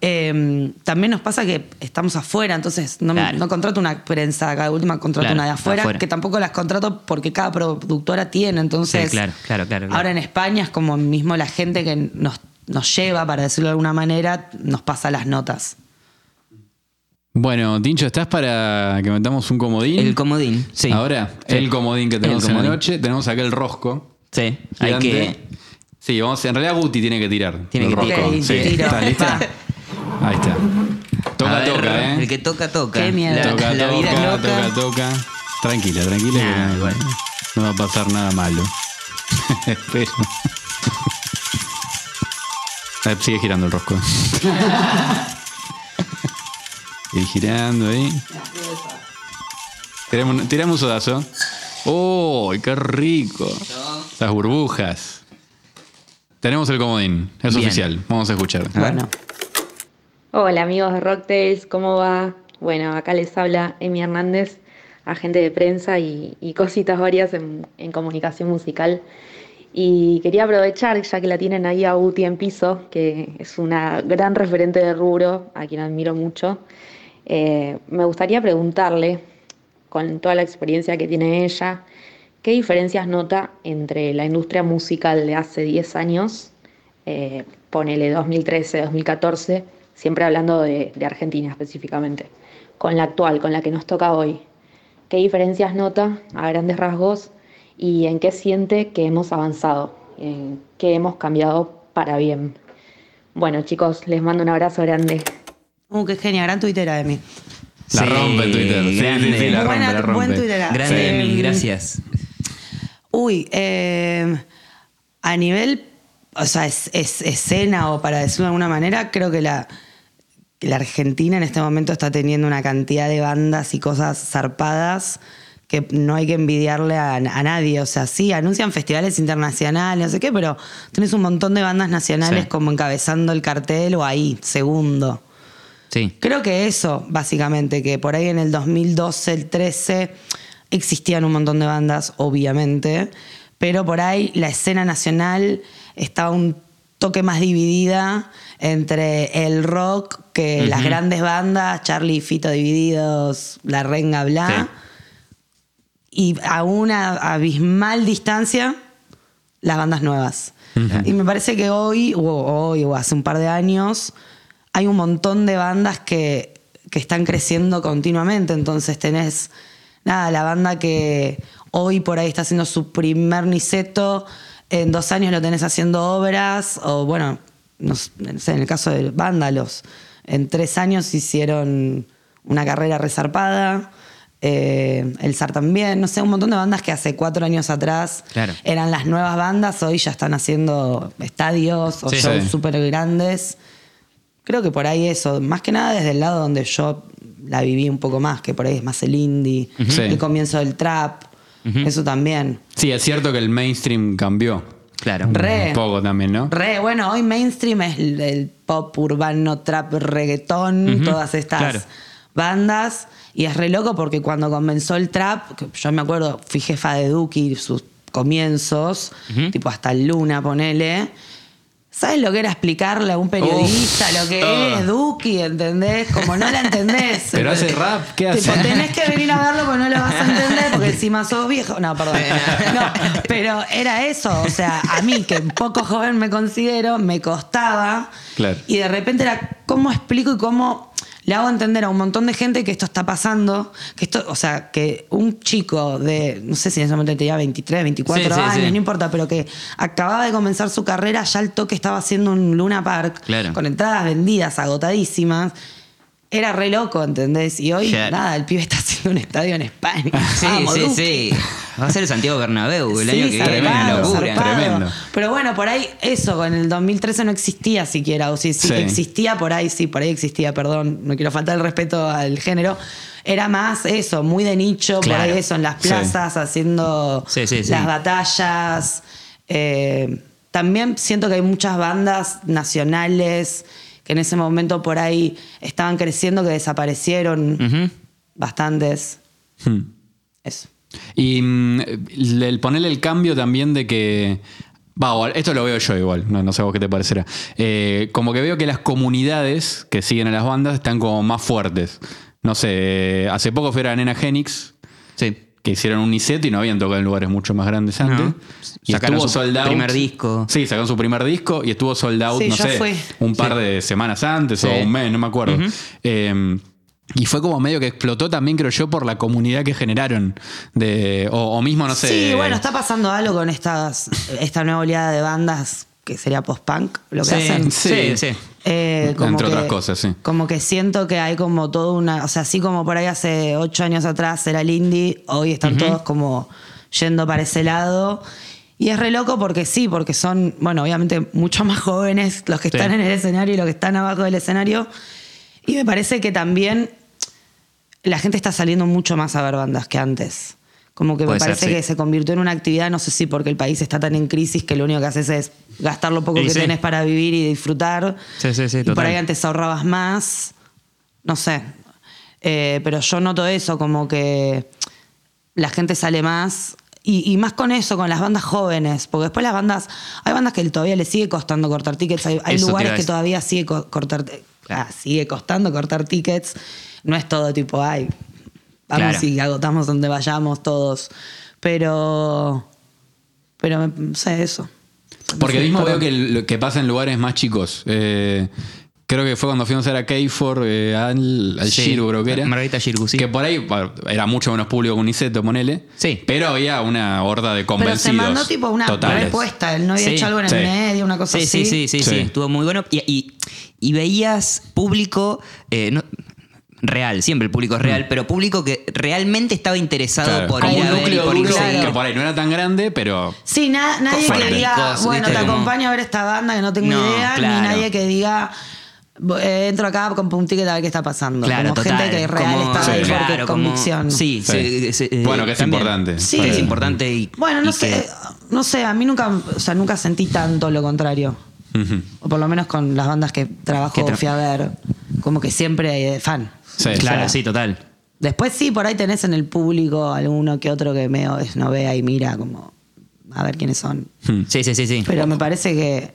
Speaker 1: Eh, también nos pasa que estamos afuera, entonces no, me-
Speaker 3: Claro.
Speaker 1: no contrato una prensa, cada última contrato
Speaker 3: Claro,
Speaker 1: una de afuera,
Speaker 3: afuera.
Speaker 1: que tampoco las contrato porque cada productora tiene, entonces
Speaker 3: Sí, claro, claro, claro, claro.
Speaker 1: ahora en España es como mismo la gente que nos, nos lleva, para decirlo de alguna manera, nos pasa las notas.
Speaker 2: Bueno, Tincho, ¿estás para que metamos un comodín?
Speaker 3: el comodín, sí.
Speaker 2: Ahora,
Speaker 3: Sí.
Speaker 2: el comodín que tenemos
Speaker 3: El
Speaker 2: en la
Speaker 3: comodín.
Speaker 2: noche. Tenemos acá el rosco.
Speaker 3: Sí, hay que.
Speaker 2: Sí, vamos, en realidad Guti tiene que tirar.
Speaker 3: Tiene
Speaker 2: el
Speaker 3: que
Speaker 2: rosco.
Speaker 3: tirar.
Speaker 2: Sí,
Speaker 1: tiro.
Speaker 2: ¿Estás lista? [LAUGHS] Ahí está. Toca,
Speaker 3: ver,
Speaker 2: toca, ¿eh?
Speaker 3: El que toca, toca.
Speaker 1: Qué miedo.
Speaker 3: La,
Speaker 2: toca,
Speaker 3: la
Speaker 2: toca,
Speaker 3: vida es loca.
Speaker 2: toca, toca. Tranquila, tranquila.
Speaker 3: Nah,
Speaker 2: que no,
Speaker 3: igual.
Speaker 2: no va a pasar nada malo. [LAUGHS] Espero. Sigue girando el rosco. [LAUGHS] Sigue girando ahí. Tiramos, tiramos un sodazo. ¡Oh, qué rico! Las burbujas. Tenemos el comodín. Es
Speaker 3: Bien.
Speaker 2: oficial. Vamos a escuchar.
Speaker 1: Bueno,
Speaker 5: Hola amigos de Rocktails, ¿cómo va? Bueno, acá les habla Emi Hernández, agente de prensa y, cositas varias en, en comunicación musical. Y quería aprovechar, ya que la tienen ahí a Uti en piso, que es una gran referente de rubro, a quien admiro mucho, eh, me gustaría preguntarle, con toda la experiencia que tiene ella, ¿qué diferencias nota entre la industria musical de hace 10 años, eh, ponele 2013, 2014, siempre hablando de, de Argentina específicamente, con la actual, con la que nos toca hoy? ¿Qué diferencias nota a grandes rasgos y en qué siente que hemos avanzado, en qué hemos cambiado para bien? Bueno chicos, les mando un abrazo grande.
Speaker 1: uh, qué genial, gran tuitera de mí.
Speaker 2: La
Speaker 3: Sí,
Speaker 2: rompe en Twitter. Sí, sí,
Speaker 3: grande.
Speaker 2: sí, la rompe,
Speaker 1: Buena-
Speaker 2: la rompe.
Speaker 1: buen tuitera.
Speaker 3: Grande,
Speaker 1: Sí.
Speaker 3: Emi, gracias.
Speaker 1: Uy, eh, a nivel, o sea, es, es- escena o para decirlo de alguna manera, creo que la, la Argentina en este momento está teniendo una cantidad de bandas y cosas zarpadas que no hay que envidiarle a, a nadie. O sea, sí, anuncian festivales internacionales, no sé qué, pero tenés un montón de bandas nacionales
Speaker 3: Sí.
Speaker 1: como encabezando el cartel o ahí, segundo.
Speaker 3: Sí.
Speaker 1: Creo que eso, básicamente, que por ahí en el 2012, el 13, existían un montón de bandas, obviamente, pero por ahí la escena nacional estaba un toque más dividida entre el rock, que las grandes bandas, Charlie y Fito divididos, La Renga, bla, y a una abismal distancia, las bandas nuevas. Y me parece que hoy, o hoy, o hace un par de años, hay un montón de bandas que, que están creciendo continuamente. Entonces tenés, nada, la banda que hoy por ahí está haciendo su primer niceto, en dos años lo tenés haciendo obras, o bueno, no sé, en el caso de Vándalos, en tres años hicieron una carrera resarpada. eh, el SAR también, no sé, un montón de bandas que hace cuatro años atrás
Speaker 3: Claro.
Speaker 1: eran las nuevas bandas, hoy ya están haciendo estadios o
Speaker 3: Sí.
Speaker 1: shows
Speaker 2: Sí.
Speaker 1: súper grandes. Creo que por ahí eso, más que nada desde el lado donde yo la viví un poco más, que por ahí es más el indie, el comienzo del trap, eso también.
Speaker 2: Sí, es cierto que el mainstream cambió.
Speaker 3: Claro.
Speaker 1: Re.
Speaker 2: Un poco también, ¿no?
Speaker 1: Re, bueno, hoy mainstream es el, el pop urbano, trap, reggaetón, todas estas
Speaker 3: claro.
Speaker 1: bandas. Y es re loco porque cuando comenzó el trap, yo me acuerdo, fui jefa de Duki, sus comienzos, tipo hasta el Luna, ponele. ¿Sabes lo que era explicarle a un periodista lo que es Duki? ¿Entendés? Como no la entendés. [LAUGHS]
Speaker 2: Pero hace rap, ¿qué
Speaker 1: Tipo,
Speaker 2: hace?
Speaker 1: tenés que venir a verlo porque no lo vas a entender porque [LAUGHS] encima sos viejo. No, perdón. No, pero era eso. O sea, a mí, que un poco joven me considero, me costaba.
Speaker 2: Claro.
Speaker 1: Y de repente era cómo explico y cómo le hago entender a un montón de gente que esto está pasando. Que esto, o sea, que un chico de, no sé si en ese momento tenía 23, 24
Speaker 3: Sí, sí,
Speaker 1: años,
Speaker 3: sí.
Speaker 1: no importa, pero que acababa de comenzar su carrera, ya al toque estaba haciendo un Luna Park
Speaker 3: Claro.
Speaker 1: con entradas vendidas, agotadísimas. Era re loco, ¿entendés? Y hoy, nada, el pibe está haciendo un estadio en España. [LAUGHS]
Speaker 3: Sí,
Speaker 1: Vamos,
Speaker 3: sí, sí. Va a ser el Santiago Bernabéu el
Speaker 1: Sí,
Speaker 3: año que viene. Una
Speaker 1: zarpado,
Speaker 3: locura.
Speaker 1: zarpado.
Speaker 2: Tremendo.
Speaker 1: Pero bueno, por ahí eso, con el 2013 no existía siquiera. O si Sí. existía, por ahí sí, por ahí existía, perdón, no quiero faltar el respeto al género. Era más eso, muy de nicho,
Speaker 3: Claro.
Speaker 1: por ahí eso, en las plazas, haciendo
Speaker 3: Sí,
Speaker 1: las batallas. Eh, también siento que hay muchas bandas nacionales que en ese momento por ahí estaban creciendo, que desaparecieron. Bastantes.
Speaker 2: Hmm.
Speaker 1: Eso.
Speaker 2: Y mm, el, ponerle el cambio también de que. Va, esto lo veo yo igual, no, no sé a vos qué te parecerá. Eh, como que veo que las comunidades que siguen a las bandas están como más fuertes. No sé, eh, hace poco fue a Nena Genix,
Speaker 3: Sí.
Speaker 2: Que hicieron un niceto y no habían tocado en lugares mucho más grandes antes.
Speaker 3: No.
Speaker 2: Y
Speaker 3: Sacaron
Speaker 2: estuvo
Speaker 3: su
Speaker 2: sold out.
Speaker 3: primer disco.
Speaker 2: Sí, sacaron su primer disco y estuvo sold out,
Speaker 1: Sí,
Speaker 2: no sé,
Speaker 1: fui.
Speaker 2: un par de semanas antes
Speaker 3: Sí.
Speaker 2: o un mes, no me acuerdo. Eh, y fue como medio que explotó también, creo yo, por la comunidad que generaron. De, o, o mismo, no sé.
Speaker 1: Sí, bueno, está pasando algo con estas, esta nueva oleada de bandas que sería post-punk, lo que
Speaker 3: Sí,
Speaker 1: hacen.
Speaker 3: sí, sí.
Speaker 1: Eh, como
Speaker 2: Entre
Speaker 1: que-
Speaker 2: otras cosas, sí.
Speaker 1: Como que siento que hay como toda una. O sea, así como por ahí hace ocho años atrás era el indie, hoy están todos como yendo para ese lado. Y es re loco porque sí, porque son, bueno, obviamente mucho más jóvenes los que
Speaker 2: Sí.
Speaker 1: están en el escenario y los que están abajo del escenario. Y me parece que también la gente está saliendo mucho más a ver bandas que antes. Como que
Speaker 3: Puede
Speaker 1: me
Speaker 3: ser,
Speaker 1: parece
Speaker 3: sí.
Speaker 1: que se convirtió en una actividad, no sé si porque el país está tan en crisis que lo único que haces es gastar lo poco
Speaker 3: Y
Speaker 1: que
Speaker 3: sí.
Speaker 1: tenés para vivir y disfrutar.
Speaker 3: Sí, sí, sí,
Speaker 1: y por
Speaker 3: total.
Speaker 1: ahí antes ahorrabas más. No sé. Eh, pero yo noto eso, como que la gente sale más. Y, y más con eso, con las bandas jóvenes. Porque después las bandas. Hay bandas que todavía les sigue costando cortar tickets. Hay, hay
Speaker 3: Eso te
Speaker 1: lugares
Speaker 3: iba a
Speaker 1: que
Speaker 3: decir.
Speaker 1: todavía sigue co- cortar. ah, sigue costando cortar tickets. No es todo tipo, ay, vamos
Speaker 3: Claro.
Speaker 1: y agotamos donde vayamos todos. Pero. Pero me- no sé eso.
Speaker 2: Porque
Speaker 1: Sí,
Speaker 2: mismo
Speaker 1: perdón.
Speaker 2: veo que, que pasa en lugares más chicos. Eh, creo que fue cuando fuimos a ver a Keyfor, eh, al, al
Speaker 3: Sí,
Speaker 2: Shirbu, creo que era.
Speaker 3: Margarita Shirbu, sí.
Speaker 2: Que por ahí era mucho menos público que Uniceto, ponele.
Speaker 3: Sí.
Speaker 2: Pero había una horda de
Speaker 1: Pero
Speaker 2: convencidos.
Speaker 1: se mandó tipo una
Speaker 2: totales.
Speaker 1: respuesta. Él no había
Speaker 3: Sí,
Speaker 1: hecho algo en el
Speaker 2: sí.
Speaker 1: medio, una cosa
Speaker 3: Sí,
Speaker 1: así.
Speaker 3: sí, sí, sí, sí,
Speaker 2: Sí.
Speaker 3: estuvo muy bueno. Y, y- y veías público, eh, no- real, siempre el público es real, pero público que realmente estaba interesado
Speaker 2: Mm. Claro,
Speaker 3: por
Speaker 2: como
Speaker 3: ir
Speaker 2: un
Speaker 3: a ver y
Speaker 2: núcleo
Speaker 3: por
Speaker 2: duro
Speaker 3: a
Speaker 2: que por ahí no era tan grande, pero
Speaker 1: Sí, na- nadie que
Speaker 3: fanáticos,
Speaker 1: diga, bueno, te
Speaker 3: Como-
Speaker 1: acompaño a ver esta banda que no tengo
Speaker 3: No,
Speaker 1: idea,
Speaker 3: claro.
Speaker 1: ni nadie que diga, "Bo- eh, entro acá, compro un ticket a ver qué está pasando.
Speaker 3: Claro,
Speaker 1: como
Speaker 3: total.
Speaker 1: gente que real
Speaker 3: Como-
Speaker 1: está ahí
Speaker 2: Sí.
Speaker 1: porque
Speaker 3: claro,
Speaker 1: es
Speaker 3: como-
Speaker 1: convicción.
Speaker 3: Sí,
Speaker 2: Sí.
Speaker 3: se- se- eh,
Speaker 2: Bueno, que es
Speaker 3: también.
Speaker 2: importante.
Speaker 1: Sí.
Speaker 3: Que es importante y.
Speaker 1: Bueno, no
Speaker 3: y
Speaker 1: sé,
Speaker 3: que-
Speaker 1: no sé, a mí nunca, o sea, nunca sentí tanto lo contrario.
Speaker 2: Ujú.
Speaker 1: O por lo menos con las bandas que trabajo
Speaker 3: Que tra-
Speaker 1: fui a ver, como que siempre hay de fan.
Speaker 2: Sí.
Speaker 3: Claro,
Speaker 1: O sea,
Speaker 3: sí, total.
Speaker 1: Después sí, por ahí tenés en el público alguno que otro que medio no vea y mira como a ver quiénes son.
Speaker 2: Hmm.
Speaker 3: Sí, sí, sí, sí.
Speaker 1: Pero me parece que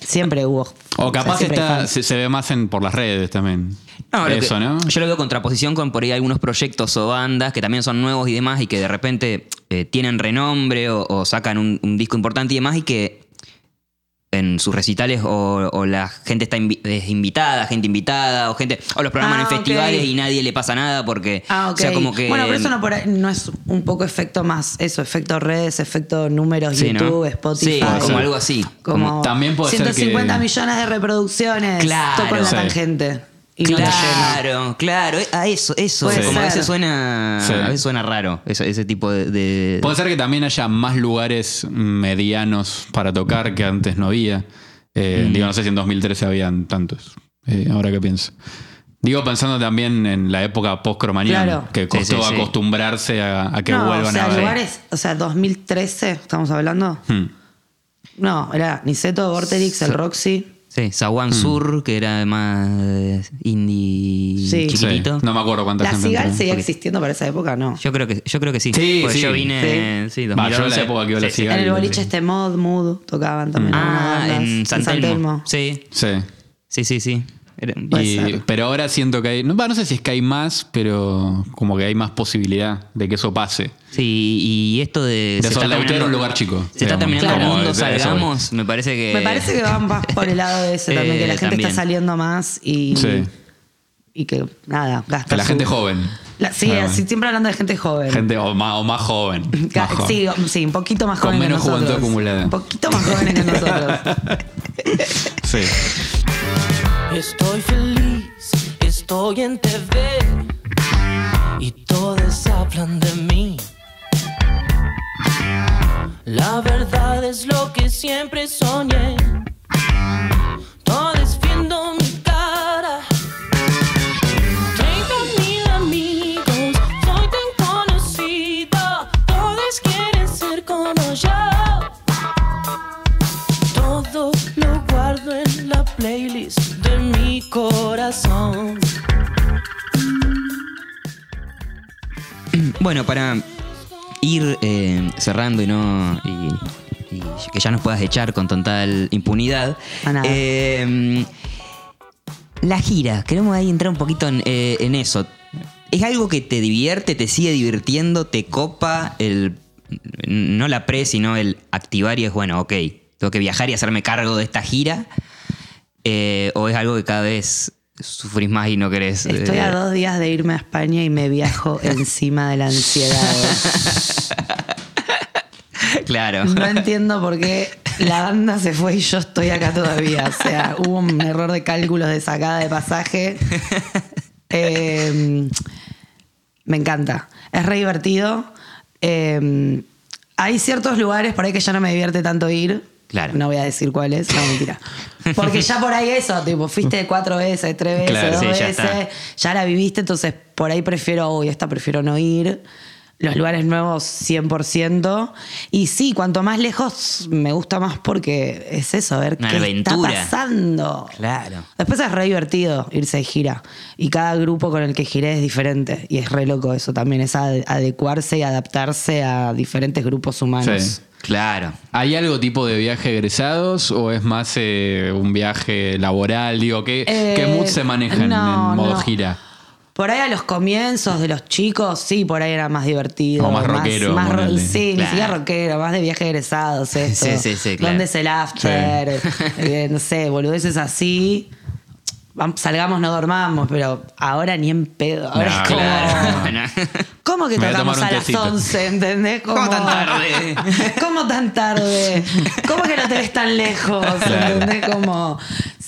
Speaker 1: siempre hubo.
Speaker 2: O capaz
Speaker 1: sea, siempre hay
Speaker 2: está, se, se ve más en, por las redes también.
Speaker 3: No, lo
Speaker 2: Eso,
Speaker 3: que-
Speaker 2: ¿no?
Speaker 3: Yo lo veo en contraposición con por ahí algunos proyectos o bandas que también son nuevos y demás y que de repente eh, tienen renombre o, o sacan un, un disco importante y demás y que en sus recitales o, o la gente está invi- es invitada, gente invitada o gente o los programan
Speaker 1: Ah,
Speaker 3: en festivales y nadie le pasa nada porque
Speaker 1: Ah,
Speaker 3: o sea, como que
Speaker 1: Bueno, pero eso no, por ahí- no es un poco efecto más, eso, efecto redes, efecto números,
Speaker 3: Sí, ¿no?
Speaker 1: YouTube, Spotify.
Speaker 3: Sí, como
Speaker 2: ser.
Speaker 3: algo así.
Speaker 1: Como
Speaker 2: También puede ser
Speaker 1: 150
Speaker 2: que-
Speaker 1: millones de reproducciones.
Speaker 3: Claro.
Speaker 1: Toco en la
Speaker 2: Sí.
Speaker 1: tangente. Y no.
Speaker 3: Claro, claro, eh, a eso, eso,
Speaker 1: Puede
Speaker 3: como a veces suena,
Speaker 2: Sí.
Speaker 3: a veces suena raro, ese, ese tipo de, de-
Speaker 2: Puede ser que también haya más lugares medianos para tocar que antes no había. Eh, Digo, no sé si en 2013 habían tantos. eh, ahora que pienso. Digo, pensando también en la época post-cromañón,
Speaker 1: Claro.
Speaker 2: que costó
Speaker 3: sí, sí.
Speaker 2: acostumbrarse a, a que
Speaker 1: no,
Speaker 2: vuelvan
Speaker 1: o sea,
Speaker 2: a ver.
Speaker 1: lugares, o sea, 2013, estamos hablando.
Speaker 2: Hmm.
Speaker 1: No, era Niceto, Vorterix, el Roxy.
Speaker 3: Sí, Sawan Sur, que era más eh, indie
Speaker 1: Sí.
Speaker 3: chiquitito.
Speaker 2: Sí, No me acuerdo cuánta
Speaker 1: La
Speaker 2: gente
Speaker 1: Cigal seguía
Speaker 3: Porque-
Speaker 1: existiendo para esa época, ¿no?
Speaker 3: Yo creo que, yo creo que sí.
Speaker 2: Sí,
Speaker 3: Porque
Speaker 2: sí.
Speaker 3: yo vine, sí,
Speaker 2: Va, yo
Speaker 3: 2011.
Speaker 2: en la época que iba a la
Speaker 3: Sí, sí.
Speaker 2: Cigal.
Speaker 1: En el
Speaker 2: Sí.
Speaker 1: boliche este Mod, Mood, tocaban también.
Speaker 3: Ah, en San Telmo. Sí,
Speaker 2: Sí.
Speaker 3: sí, sí, sí.
Speaker 2: Y- pero ahora siento que hay. No, sé si es que hay más, pero como que hay más posibilidad de que eso pase.
Speaker 3: Sí, y esto de.
Speaker 2: De
Speaker 3: se está
Speaker 2: soldatear
Speaker 3: terminando-
Speaker 2: un lugar chico,
Speaker 3: Se está
Speaker 2: digamos.
Speaker 3: terminando
Speaker 1: Claro.
Speaker 3: el mundo,
Speaker 2: eso,
Speaker 3: salgamos. Me parece que.
Speaker 1: Me parece que van más por el lado de ese también, que la [LAUGHS]
Speaker 3: Eh,
Speaker 1: gente
Speaker 3: también.
Speaker 1: está saliendo más y,
Speaker 2: Sí.
Speaker 1: y que nada, gasta.
Speaker 2: Que la
Speaker 1: su-
Speaker 2: gente joven.
Speaker 1: La- sí,
Speaker 2: Ah,
Speaker 1: así, siempre hablando de gente joven.
Speaker 2: Gente o más, o más joven. [LAUGHS] Más
Speaker 1: sí, sí, un poquito más
Speaker 2: Con
Speaker 1: joven
Speaker 2: menos
Speaker 1: que nosotros.
Speaker 2: juventud acumulada.
Speaker 1: Un poquito más jóvenes que nosotros. [LAUGHS]
Speaker 2: Sí.
Speaker 6: Estoy feliz, estoy en TV y todos hablan de mí. La verdad es lo que siempre soñé. Corazón.
Speaker 3: Bueno, para ir eh, cerrando y no. Y, y que ya nos puedas echar con total impunidad. Eh, la gira, queremos ahí entrar un poquito en, eh, en eso. ¿Es algo que te divierte, te sigue divirtiendo, te copa el. No la pre, sino el activar y es bueno, ok, tengo que viajar y hacerme cargo de esta gira? Eh, ¿O es algo que cada vez sufrís más y no querés?
Speaker 1: Estoy
Speaker 3: eh,
Speaker 1: a dos días de irme a España y me viajo [LAUGHS] encima de la ansiedad. [LAUGHS]
Speaker 3: Claro.
Speaker 1: No entiendo por qué la banda se fue y yo estoy acá todavía. O sea, hubo un error de cálculos de sacada de pasaje. [LAUGHS] Eh, me encanta. Es re divertido. Eh, Hay ciertos lugares por ahí que ya no me divierte tanto ir.
Speaker 3: Claro.
Speaker 1: No voy a decir cuáles, no, mentira. Porque ya por ahí eso, tipo, fuiste cuatro veces, tres veces,
Speaker 2: Claro,
Speaker 1: dos
Speaker 3: sí, ya
Speaker 1: veces,
Speaker 3: está.
Speaker 1: ya la viviste, entonces por ahí prefiero, uy, esta prefiero no ir. Los lugares nuevos, 100%. Y sí, cuanto más lejos, me gusta más porque es eso, a ver
Speaker 3: Una
Speaker 1: qué
Speaker 3: aventura.
Speaker 1: está pasando.
Speaker 3: Claro.
Speaker 1: Después es re divertido irse de gira. Y cada grupo con el que giré es diferente. Y es re loco eso también, es ad- adecuarse y adaptarse a diferentes grupos humanos.
Speaker 2: Sí.
Speaker 3: Claro.
Speaker 2: ¿Hay algo tipo de viaje egresados o es más eh, un viaje laboral? Digo, ¿qué,
Speaker 1: Eh,
Speaker 2: ¿qué mood se maneja en modo
Speaker 1: no.
Speaker 2: gira?
Speaker 1: Por ahí a los comienzos de los chicos, sí, por ahí era más divertido.
Speaker 2: O más rockero,
Speaker 1: más ro- sí, ni
Speaker 3: Claro.
Speaker 1: siquiera rockero, más de viaje de egresados [LAUGHS] esto.
Speaker 3: Sí, sí, sí, claro.
Speaker 1: ¿Dónde es el after? [LAUGHS] Eh, no sé, boludeces así. Salgamos, no dormamos, pero ahora ni en pedo. Ahora
Speaker 2: No,
Speaker 1: es como...
Speaker 3: Claro. [LAUGHS]
Speaker 1: ¿Cómo que
Speaker 2: a
Speaker 1: tocamos a,
Speaker 2: un
Speaker 1: las
Speaker 2: tecito.
Speaker 1: 11? ¿Entendés?
Speaker 3: ¿Cómo tan tarde?
Speaker 1: ¿Cómo tan tarde? ¿Cómo que no te ves tan lejos?
Speaker 2: Claro.
Speaker 1: ¿Entendés? Como,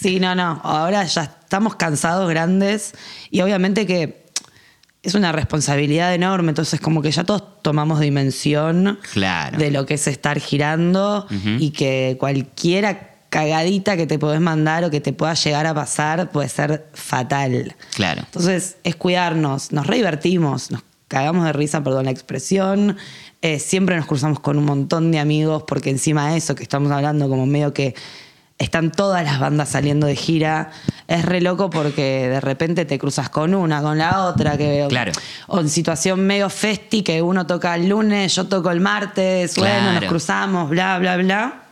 Speaker 1: sí, no, no. Ahora ya estamos cansados, grandes. Y obviamente que es una responsabilidad enorme. Entonces, como que ya todos tomamos dimensión
Speaker 3: Claro.
Speaker 1: de lo que es estar girando y que cualquiera cagadita que te podés mandar o que te pueda llegar a pasar puede ser fatal.
Speaker 3: Claro.
Speaker 1: Entonces es cuidarnos, nos re divertimos, nos cagamos de risa, perdón la expresión. Eh, siempre nos cruzamos con un montón de amigos porque encima de eso que estamos hablando como medio que están todas las bandas saliendo de gira. Es re loco porque de repente te cruzas con una, con la otra, que
Speaker 3: Claro.
Speaker 1: o en situación medio festi, que uno toca el lunes, yo toco el martes, bueno, nos
Speaker 3: Claro.
Speaker 1: cruzamos, bla, bla, bla.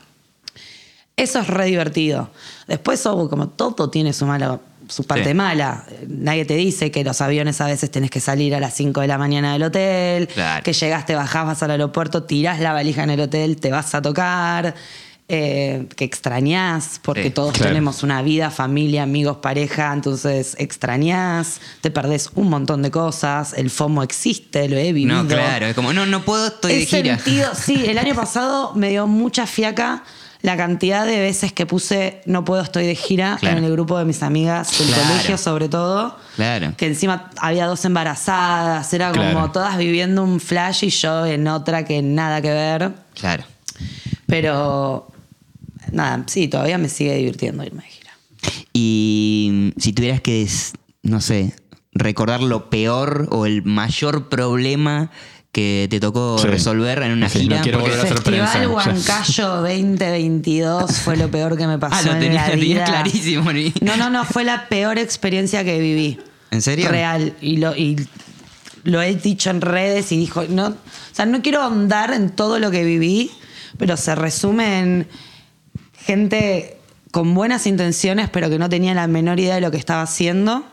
Speaker 1: Eso es re divertido. Después, oh, como todo tiene su mala, su parte
Speaker 3: Sí.
Speaker 1: mala. Nadie te dice que los aviones a veces tenés que salir a las 5 de la mañana del hotel,
Speaker 3: Claro.
Speaker 1: que llegaste, bajás, vas al aeropuerto, tirás la valija en el hotel, te vas a tocar, eh, que extrañás, porque
Speaker 3: Sí,
Speaker 1: todos
Speaker 2: claro.
Speaker 1: tenemos una vida, familia, amigos, pareja, entonces extrañás, te perdés un montón de cosas, el FOMO existe, lo he vivido.
Speaker 3: No, claro. Es como, no, no puedo, estoy de gira.
Speaker 1: sentido- sí, [LAUGHS] el año pasado me dio mucha fiaca la cantidad de veces que puse no puedo, estoy de gira
Speaker 3: Claro.
Speaker 1: en el grupo de mis amigas del
Speaker 3: Claro.
Speaker 1: colegio sobre todo.
Speaker 3: Claro.
Speaker 1: Que encima había dos embarazadas, era
Speaker 2: Claro.
Speaker 1: como todas viviendo un flash y yo en otra que nada que ver.
Speaker 3: Claro.
Speaker 1: Pero nada, sí, todavía me sigue divirtiendo irme de gira.
Speaker 3: Y si tuvieras que, no sé, recordar lo peor o el mayor problema que te tocó
Speaker 2: Sí.
Speaker 3: resolver en una
Speaker 2: Sí,
Speaker 3: gira.
Speaker 2: no quiero volver a hacer
Speaker 1: Festival. Huancayo 2022 fue lo peor que me [LAUGHS] pasó
Speaker 3: Ah, lo
Speaker 1: en
Speaker 3: tenía-
Speaker 1: la
Speaker 3: lo tenía
Speaker 1: vida.
Speaker 3: clarísimo.
Speaker 1: No, no, no, fue la peor experiencia que viví.
Speaker 3: ¿En serio?
Speaker 1: Real. Y lo, y lo he dicho en redes y dijo, no, o sea, no quiero ahondar en todo lo que viví, pero se resume en gente con buenas intenciones, pero que no tenía la menor idea de lo que estaba haciendo.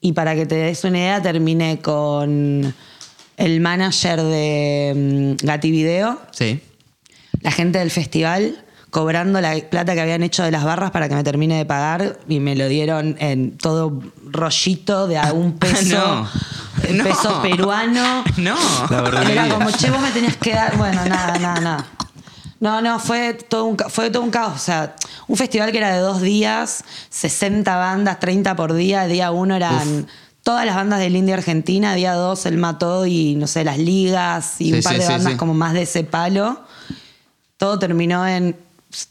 Speaker 1: Y para que te des una idea, terminé con el manager de mm, Gati Video,
Speaker 3: Sí.
Speaker 1: la gente del festival cobrando la plata que habían hecho de las barras para que me termine de pagar y me lo dieron en todo rollito de a un [LAUGHS] peso,
Speaker 3: No.
Speaker 1: el
Speaker 3: No.
Speaker 1: peso peruano. [LAUGHS]
Speaker 3: No.
Speaker 2: La verdad.
Speaker 1: Era como, che, vos me tenías que dar. Bueno, nada, nada, nada. No, no, fue todo, un, fue todo un caos. O sea, un festival que era de dos días, 60 bandas, 30 por día. Día uno eran todas las bandas del indie argentina. Día dos, el Mató y, no sé, las ligas y
Speaker 3: Sí,
Speaker 1: un par
Speaker 3: sí,
Speaker 1: de
Speaker 3: sí,
Speaker 1: bandas como más de ese palo. Todo terminó en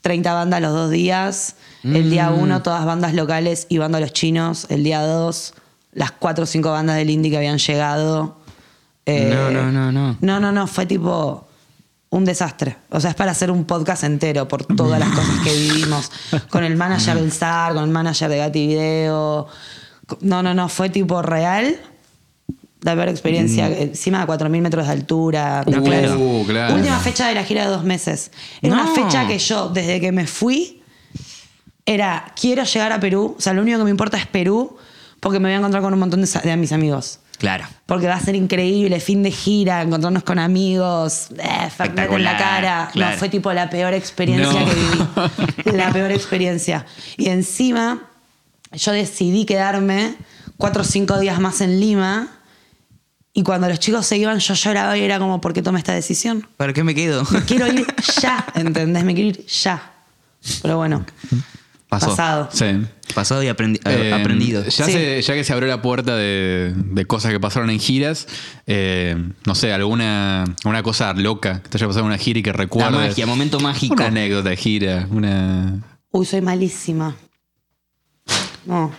Speaker 1: 30 bandas los dos días. El día
Speaker 3: Mm.
Speaker 1: uno, todas bandas locales y bandas los chinos. El día dos, las cuatro o cinco bandas del indie que habían llegado. Eh,
Speaker 3: No, no, no, no.
Speaker 1: No, no, no, fue tipo un desastre. O sea, es para hacer un podcast entero por todas las cosas que vivimos. Con el manager del SAR, con el manager de Gati Video. No, no, no, fue tipo real. La peor experiencia, encima de 4.000 metros de altura.
Speaker 3: No,
Speaker 1: Después,
Speaker 3: claro.
Speaker 2: Uh, claro.
Speaker 1: Última fecha de la gira de dos meses. Era
Speaker 3: No.
Speaker 1: una fecha que yo, desde que me fui, era, quiero llegar a Perú. O sea, lo único que me importa es Perú, porque me voy a encontrar con un montón de, de mis amigos.
Speaker 3: Claro.
Speaker 1: Porque va a ser increíble, fin de gira, encontrarnos con amigos, eh, Fernet en la cara.
Speaker 3: claro.
Speaker 1: No, fue tipo la peor experiencia
Speaker 2: No.
Speaker 1: que viví. La peor experiencia. Y encima, yo decidí quedarme cuatro o cinco días más en Lima. Y cuando los chicos se iban, yo lloraba y era como, ¿por qué tomé esta decisión?
Speaker 3: ¿Para qué me quedo?
Speaker 1: Me quiero ir ya, ¿entendés? Me quiero ir ya. Pero bueno,
Speaker 3: Pasó.
Speaker 1: Pasado.
Speaker 2: Sí.
Speaker 3: Pasado y aprendi-
Speaker 2: Eh,
Speaker 3: aprendido.
Speaker 2: Ya,
Speaker 1: Sí.
Speaker 2: se- ya que se abrió la puerta de, de cosas que pasaron en giras, eh, no sé, alguna una cosa loca que te haya pasado en una gira y que
Speaker 3: La
Speaker 2: recuerdes.
Speaker 3: magia, momento mágico.
Speaker 2: Una anécdota de gira, una.
Speaker 1: Uy, soy malísima. No.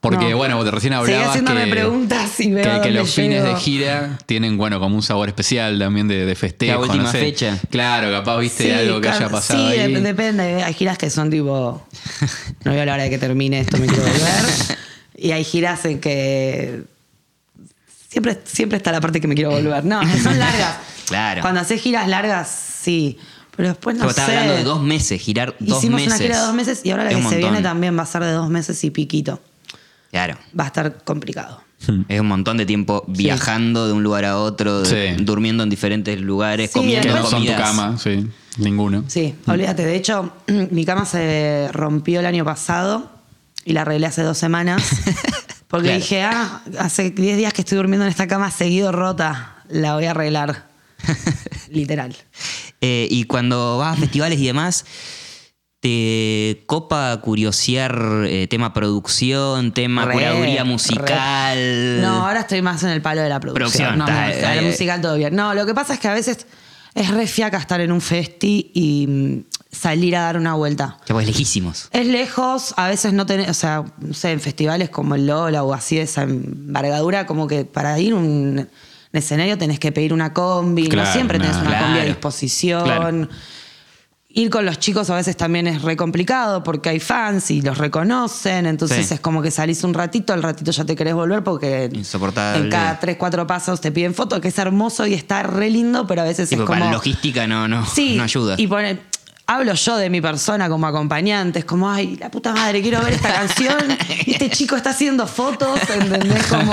Speaker 2: Porque,
Speaker 1: No.
Speaker 2: bueno, vos recién
Speaker 1: Seguí
Speaker 2: hablabas
Speaker 1: haciéndome
Speaker 2: que,
Speaker 1: preguntas y veo
Speaker 2: que, que los fines de gira tienen, bueno, como un sabor especial también de, de festejo.
Speaker 3: La última
Speaker 2: no sé.
Speaker 3: fecha.
Speaker 2: Claro, capaz viste
Speaker 1: Sí,
Speaker 2: algo que haya pasado
Speaker 1: Sí,
Speaker 2: ahí.
Speaker 1: dep- depende. Hay giras que son tipo. No veo la hora de que termine esto, me quiero volver. [LAUGHS] y hay giras en que. Siempre, siempre está la parte que me quiero volver. No, son largas.
Speaker 3: Claro.
Speaker 1: Cuando haces giras largas, sí. Pero después no
Speaker 3: Pero
Speaker 1: sé.
Speaker 3: hablando de dos meses, girar dos
Speaker 1: Hicimos
Speaker 3: meses.
Speaker 1: una gira de dos meses y ahora la
Speaker 3: Es
Speaker 1: que se viene también va a ser de dos meses y piquito.
Speaker 3: Claro.
Speaker 1: Va a estar complicado.
Speaker 3: Es un montón de tiempo viajando de un lugar a otro, de-
Speaker 2: Sí.
Speaker 3: durmiendo en diferentes lugares,
Speaker 1: Sí,
Speaker 3: comiendo
Speaker 2: que no son tu cama, sí. Ninguno.
Speaker 1: Sí, olvídate. De hecho, [CLEARS THROAT] mi cama se rompió el año pasado y la arreglé hace dos semanas. [LAUGHS] Porque
Speaker 3: Claro.
Speaker 1: dije, ah, hace 10 días que estoy durmiendo en esta cama seguido rota. La voy a arreglar. [LAUGHS] Literal.
Speaker 3: Eh, y cuando vas a festivales y demás, ¿te copa curiosear eh, tema producción, tema
Speaker 1: Re,
Speaker 3: curaduría
Speaker 1: re.
Speaker 3: musical?
Speaker 1: No, ahora estoy más en el palo de la producción.
Speaker 3: Producción,
Speaker 1: no,
Speaker 3: eh,
Speaker 1: la
Speaker 3: eh.
Speaker 1: musical todo bien. No, lo que pasa es que a veces es re fiaca estar en un festi y mm, salir a dar una vuelta.
Speaker 3: Que pues lejísimos.
Speaker 1: Es lejos, a veces no tenés, o sea, no sé, en festivales como el Lola o así de esa envergadura, como que para ir a un, un escenario tenés que pedir una combi,
Speaker 2: Claro,
Speaker 1: no siempre tenés
Speaker 2: no.
Speaker 1: una combi a disposición.
Speaker 2: Claro.
Speaker 1: Ir con los chicos a veces también es re complicado porque hay fans y los reconocen, entonces
Speaker 3: Sí.
Speaker 1: es como que salís un ratito, al ratito ya te querés volver porque
Speaker 3: Insoportable.
Speaker 1: en cada tres, cuatro pasos te piden foto, que es hermoso y está re lindo, pero a veces es como...
Speaker 3: para logística no, no,
Speaker 1: Sí,
Speaker 3: no ayuda.
Speaker 1: Y poner, hablo yo de mi persona como acompañante, es como, ay, la puta madre, quiero ver esta canción. Y [LAUGHS] este chico está haciendo fotos, ¿entendés? Como,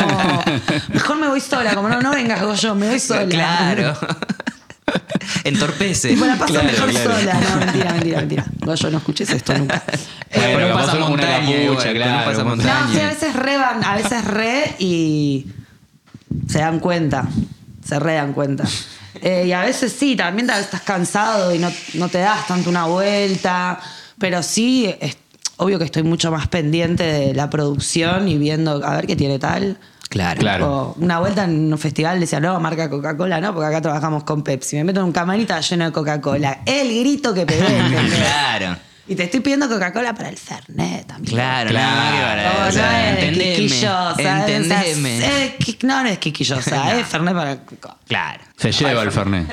Speaker 1: mejor me voy sola, como no, no vengas yo, me voy sola.
Speaker 3: Claro. [LAUGHS] [LAUGHS] Entorpece.
Speaker 1: Tipo, la paso
Speaker 2: Claro,
Speaker 1: mejor
Speaker 2: claro.
Speaker 1: sola. No, mentira, mentira, mentira. Goyo, no escuches esto nunca.
Speaker 2: Bueno,
Speaker 3: Pero
Speaker 2: capaz
Speaker 3: pasa
Speaker 2: una
Speaker 3: montaña,
Speaker 2: capucha,
Speaker 3: igual, pero
Speaker 2: claro,
Speaker 3: no pasa
Speaker 2: un-
Speaker 3: montaña.
Speaker 1: No, sí, a veces re van, a veces re y se dan cuenta, se re dan cuenta. Eh, y a veces sí, también tal vez estás cansado y no, no te das tanto una vuelta, pero sí, es obvio que estoy mucho más pendiente de la producción y viendo a ver qué tiene tal.
Speaker 3: Claro.
Speaker 2: Claro.
Speaker 1: O una vuelta en un festival decía, no, marca Coca-Cola, no, porque acá trabajamos con Pepsi. Me meto en un camarita lleno de Coca-Cola. El grito que pegué. [LAUGHS]
Speaker 3: Claro.
Speaker 1: Y te estoy pidiendo Coca-Cola para el Fernet también.
Speaker 3: Claro,
Speaker 2: Claro.
Speaker 3: que para- o sea,
Speaker 1: no es
Speaker 3: entendeme,
Speaker 1: quisquillosa, eh,
Speaker 3: entendeme.
Speaker 1: es no, no es quisquillosa, [LAUGHS] es Fernet para.
Speaker 3: Claro.
Speaker 2: Se lleva el Fernet.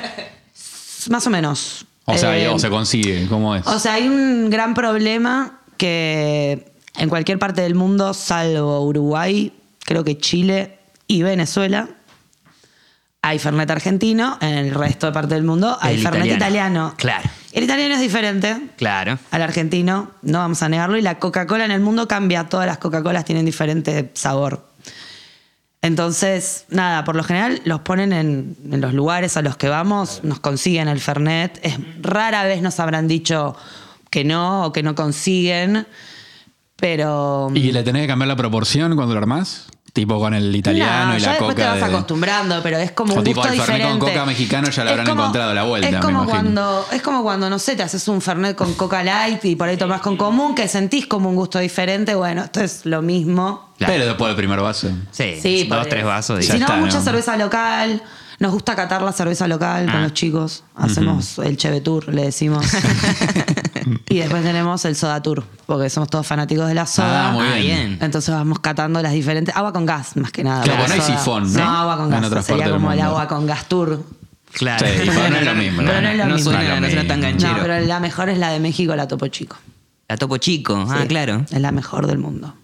Speaker 2: [LAUGHS]
Speaker 1: Más o menos.
Speaker 2: O sea,
Speaker 1: Eh,
Speaker 2: o se consigue, ¿cómo es?
Speaker 1: o sea, hay un gran problema que en cualquier parte del mundo, salvo Uruguay, creo que Chile y Venezuela, hay Fernet argentino, en el resto de parte del mundo hay
Speaker 3: El
Speaker 1: Fernet
Speaker 3: italiano.
Speaker 1: italiano.
Speaker 3: Claro.
Speaker 1: El italiano es diferente
Speaker 3: Claro.
Speaker 1: al argentino, no vamos a negarlo, y la Coca-Cola en el mundo cambia, todas las Coca-Colas tienen diferente sabor. Entonces, nada, por lo general los ponen en, en los lugares a los que vamos, nos consiguen el Fernet. Es, rara vez nos habrán dicho que no o que no consiguen, pero...
Speaker 2: ¿Y le tenés que cambiar la proporción cuando lo armás? Tipo con el italiano
Speaker 1: No,
Speaker 2: y
Speaker 1: ya
Speaker 2: la
Speaker 1: después
Speaker 2: coca.
Speaker 1: te vas
Speaker 2: de-
Speaker 1: acostumbrando, pero es como
Speaker 2: O
Speaker 1: un
Speaker 2: tipo
Speaker 1: gusto
Speaker 2: el Fernet con
Speaker 1: diferente.
Speaker 2: coca mexicano ya le habrán
Speaker 1: como-
Speaker 2: encontrado la vuelta,
Speaker 1: Es como, cuando, es como cuando, no sé, te haces un Fernet con coca light y por ahí tomás con común, que sentís como un gusto diferente. Bueno, esto es lo mismo.
Speaker 3: Claro.
Speaker 2: Pero después del primer vaso.
Speaker 3: Sí,
Speaker 1: Sí,
Speaker 3: dos, tres vasos. y-
Speaker 2: Ya
Speaker 1: Si no,
Speaker 2: está,
Speaker 1: mucha
Speaker 2: ¿no?
Speaker 1: cerveza local. Nos gusta catar la cerveza local con
Speaker 3: Ah.
Speaker 1: los chicos. Hacemos el Cheve Tour, le decimos. [LAUGHS] y después tenemos el Soda Tour, porque somos todos fanáticos de la soda.
Speaker 2: Ah, muy
Speaker 3: Ah,
Speaker 2: bien.
Speaker 3: bien.
Speaker 1: Entonces vamos catando las diferentes. Agua con gas, más que nada.
Speaker 2: Claro,
Speaker 1: porque
Speaker 2: no hay sifón,
Speaker 1: No,
Speaker 2: ¿no?
Speaker 1: agua con
Speaker 2: En
Speaker 1: gas.
Speaker 2: otras
Speaker 1: Sería como el agua con gas tour.
Speaker 3: Claro.
Speaker 2: Sí, pero no es lo mismo,
Speaker 1: Pero no es lo
Speaker 3: no
Speaker 1: mismo.
Speaker 3: Suena,
Speaker 2: No
Speaker 3: suena tan ganchero.
Speaker 1: No, pero la mejor es la de México, la Topo Chico.
Speaker 3: La Topo Chico. Ah,
Speaker 1: Sí,
Speaker 3: claro.
Speaker 1: Es la mejor del mundo.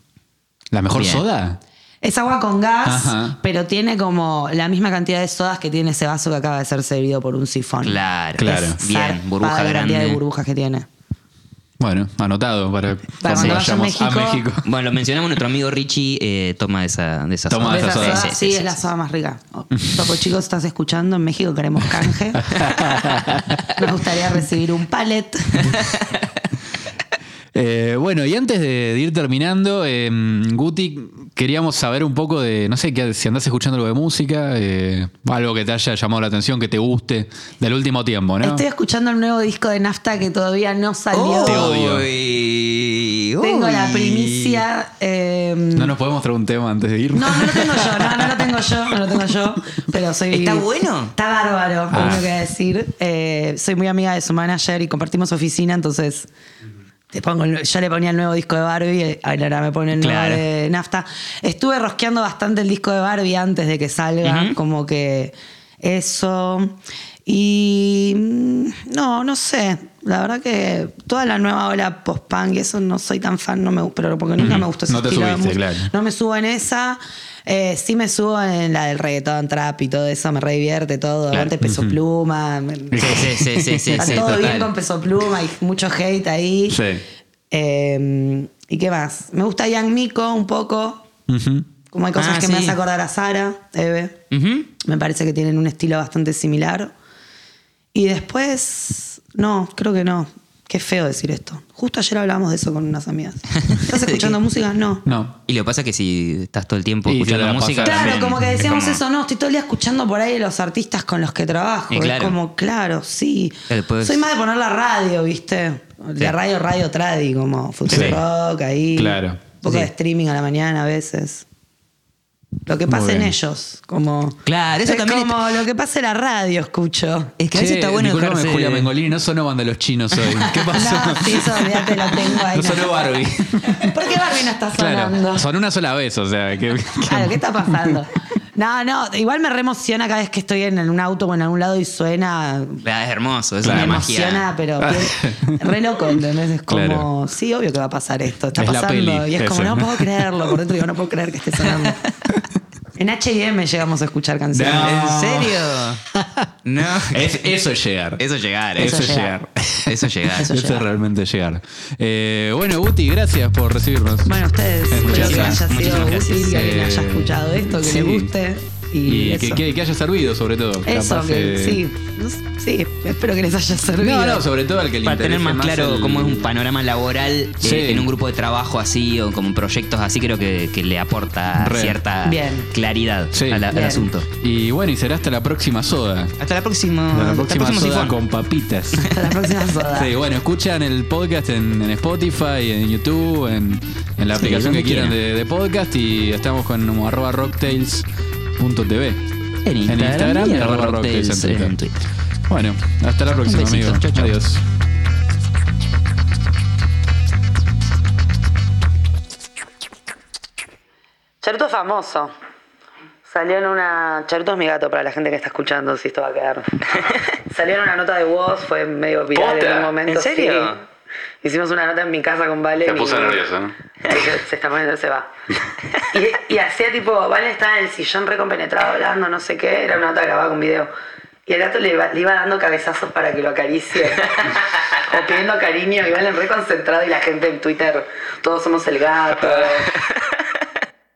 Speaker 2: ¿La mejor
Speaker 3: Bien.
Speaker 2: soda?
Speaker 1: Es agua con gas,
Speaker 2: Ajá.
Speaker 1: pero tiene como la misma cantidad de sodas que tiene ese vaso que acaba de ser servido por un sifón.
Speaker 3: Claro.
Speaker 2: Claro.
Speaker 1: Es
Speaker 3: Bien, burbuja
Speaker 1: la cantidad de
Speaker 3: grande.
Speaker 1: burbujas que tiene.
Speaker 2: Bueno, anotado para, cuando
Speaker 1: cuando a
Speaker 2: vayamos a
Speaker 1: México.
Speaker 3: Bueno, lo mencionamos, nuestro amigo Richie eh, toma esa, de esa
Speaker 2: Toma
Speaker 3: soda.
Speaker 2: de esa
Speaker 1: Esa
Speaker 2: soda.
Speaker 1: soda, sí, es la soda más rica. Topo chicos, estás escuchando, en México queremos canje. [LAUGHS] Nos gustaría recibir un palet. [LAUGHS]
Speaker 2: Eh, bueno, y antes de, de ir terminando, eh, Guti, queríamos saber un poco de, no sé, que, si andás escuchando algo de música, eh, algo que te haya llamado la atención, que te guste del último tiempo, ¿no?
Speaker 1: Estoy escuchando el nuevo disco de Nafta que todavía no salió.
Speaker 2: Te odio.
Speaker 3: Uy,
Speaker 1: Tengo la
Speaker 3: uy.
Speaker 1: primicia. eh,
Speaker 2: No nos podemos traer un tema antes de irnos.
Speaker 1: No, no lo tengo yo, no, no lo tengo yo, no lo tengo yo, pero soy...
Speaker 3: ¿Está bueno?
Speaker 1: Está bárbaro,
Speaker 2: Ah.
Speaker 1: lo único que decir. Eh, soy muy amiga de su manager y compartimos oficina, entonces te pongo, yo le ponía el nuevo disco de Barbie, eh, ahora me pone el
Speaker 3: Claro.
Speaker 1: nuevo de Nafta. Estuve rosqueando bastante el disco de Barbie antes de que salga, como que eso... Y mm, no, no sé. La verdad que toda la nueva ola post-punk y eso no soy tan fan, no me, pero porque nunca me gustó ese
Speaker 2: No te
Speaker 1: estilo de
Speaker 2: subiste, claro.
Speaker 1: No me subo en esa. Eh, sí me subo en la del reggaetón, trap y todo eso, me re divierte todo.
Speaker 3: Claro.
Speaker 1: Aguante peso pluma.
Speaker 3: Sí, sí, sí, sí, sí,
Speaker 1: Está
Speaker 3: sí,
Speaker 1: todo
Speaker 3: total.
Speaker 1: bien con peso pluma y mucho hate ahí.
Speaker 2: Sí.
Speaker 1: Eh, ¿Y qué más? Me gusta Young Miko un poco. Como hay cosas
Speaker 3: Ah,
Speaker 1: que me hace acordar a Sara, Eve. Me parece que tienen un estilo bastante similar. Y después, no, creo que no. Qué feo decir esto. Justo ayer hablábamos de eso con unas amigas. [LAUGHS] ¿Estás escuchando música? No.
Speaker 2: No.
Speaker 3: Y lo que pasa es que si estás todo el tiempo
Speaker 2: Y te
Speaker 3: escuchando
Speaker 2: la
Speaker 3: música.
Speaker 2: pasas
Speaker 1: Claro,
Speaker 2: También,
Speaker 1: como que
Speaker 3: es
Speaker 1: decíamos
Speaker 3: como-
Speaker 1: eso, no, estoy todo el día escuchando por ahí los artistas con los que trabajo.
Speaker 3: Y claro.
Speaker 1: Es como, claro, sí.
Speaker 3: Después-
Speaker 1: Soy más de poner la radio, ¿viste?
Speaker 3: Sí.
Speaker 1: La radio, radio tradi, como Futuro
Speaker 2: Sí.
Speaker 1: Rock, ahí.
Speaker 2: Claro.
Speaker 1: Un poco
Speaker 3: Sí.
Speaker 1: de streaming a la mañana a veces. Lo que pasa en ellos, como...
Speaker 3: Claro, eso
Speaker 1: es
Speaker 3: también
Speaker 1: como lo que pasa en la radio, escucho.
Speaker 3: Es que a veces
Speaker 2: Che,
Speaker 3: está bueno dejarse...
Speaker 2: Julia Mengolini, no sonó banda los chinos hoy. [LAUGHS] ¿Qué pasó?
Speaker 1: No, sí, eso olvídate, lo tengo ahí.
Speaker 2: No sonó Barbie.
Speaker 1: ¿Por qué Barbie no está sonando?
Speaker 2: Claro, sonó una sola vez, o sea, que,
Speaker 1: Claro, ¿qué está pasando? No, no, igual me re emociona cada vez que estoy en un auto o en algún lado y suena.
Speaker 3: Ah, Es hermoso, es
Speaker 1: me
Speaker 3: una
Speaker 1: emociona,
Speaker 3: magia.
Speaker 1: pero [LAUGHS] re loco, ¿entendés? Es como,
Speaker 2: Claro.
Speaker 1: sí, obvio que va a pasar esto, está
Speaker 2: Es la
Speaker 1: pasando.
Speaker 2: peli,
Speaker 1: y es como, no puedo creerlo, por dentro digo, no puedo creer que esté sonando. [LAUGHS] En HM llegamos a escuchar canciones.
Speaker 2: No.
Speaker 3: ¿En serio? [LAUGHS] No.
Speaker 2: Es- eso es llegar.
Speaker 3: Eso es llegar.
Speaker 2: Eso [LAUGHS]
Speaker 3: Eso,
Speaker 2: es llegar.
Speaker 3: eso es llegar.
Speaker 1: Eso
Speaker 2: Eso
Speaker 1: llegar.
Speaker 2: es realmente llegar. Eh, bueno, Guti, gracias por recibirnos.
Speaker 1: Bueno, ustedes,
Speaker 2: Eh,
Speaker 1: espero
Speaker 2: muchas
Speaker 1: que
Speaker 2: gracias.
Speaker 1: haya sido útil, que alguien
Speaker 2: Eh,
Speaker 1: haya escuchado esto, que
Speaker 2: sí.
Speaker 1: le guste. Y,
Speaker 2: que, que- que haya servido, sobre todo.
Speaker 1: Eso,
Speaker 2: Capaz,
Speaker 1: que
Speaker 2: eh,
Speaker 1: sí. Sí, espero que les haya servido.
Speaker 2: No, no, sobre todo al que le
Speaker 3: Para tener más claro
Speaker 2: el-
Speaker 3: cómo es un panorama laboral eh, en un grupo de trabajo así o como proyectos así, creo que, que le aporta
Speaker 2: Re.
Speaker 3: cierta
Speaker 1: Bien.
Speaker 3: claridad
Speaker 2: Sí.
Speaker 3: al
Speaker 1: Bien.
Speaker 3: asunto.
Speaker 2: Y bueno, y será hasta la próxima soda.
Speaker 3: Hasta la próxima.
Speaker 2: Hasta la
Speaker 3: hasta
Speaker 2: próxima soda
Speaker 3: sifón.
Speaker 2: con papitas. [LAUGHS]
Speaker 1: Hasta la próxima soda.
Speaker 2: Sí, bueno, escuchan el podcast en, en Spotify, en YouTube, en, en la
Speaker 3: Sí,
Speaker 2: aplicación que quieran
Speaker 3: quieran.
Speaker 2: de, de podcast y estamos con como arroba rocktails.tv.
Speaker 3: En Instagram,
Speaker 2: y
Speaker 3: y
Speaker 2: arroba
Speaker 3: arroba
Speaker 2: rocktails en
Speaker 3: rocktails
Speaker 2: Twitter.
Speaker 3: en Twitter.
Speaker 2: Bueno, hasta la próxima,
Speaker 3: besito.
Speaker 2: amigo.
Speaker 3: Chau, chau.
Speaker 2: Adiós.
Speaker 1: Charuto es famoso. Salió en una. Charuto es mi gato para la gente que está escuchando, si esto va a quedar. [LAUGHS] Salió en una nota de voz, fue medio viral
Speaker 2: ¿Posta?
Speaker 1: en un momento.
Speaker 3: ¿En serio?
Speaker 1: sí. Hicimos una nota en mi casa con Vale. y-
Speaker 2: ¿no? [LAUGHS]
Speaker 1: Se, se está poniendo, se va. Y, y hacía tipo, Vale estaba en el sillón recompenetrado hablando, no sé qué, era una nota grabada con video. Y el gato le iba, le iba dando cabezazos para que lo acaricie. [LAUGHS] o pidiendo cariño, y Vale re concentrado y la gente en Twitter, todos somos el gato. [LAUGHS]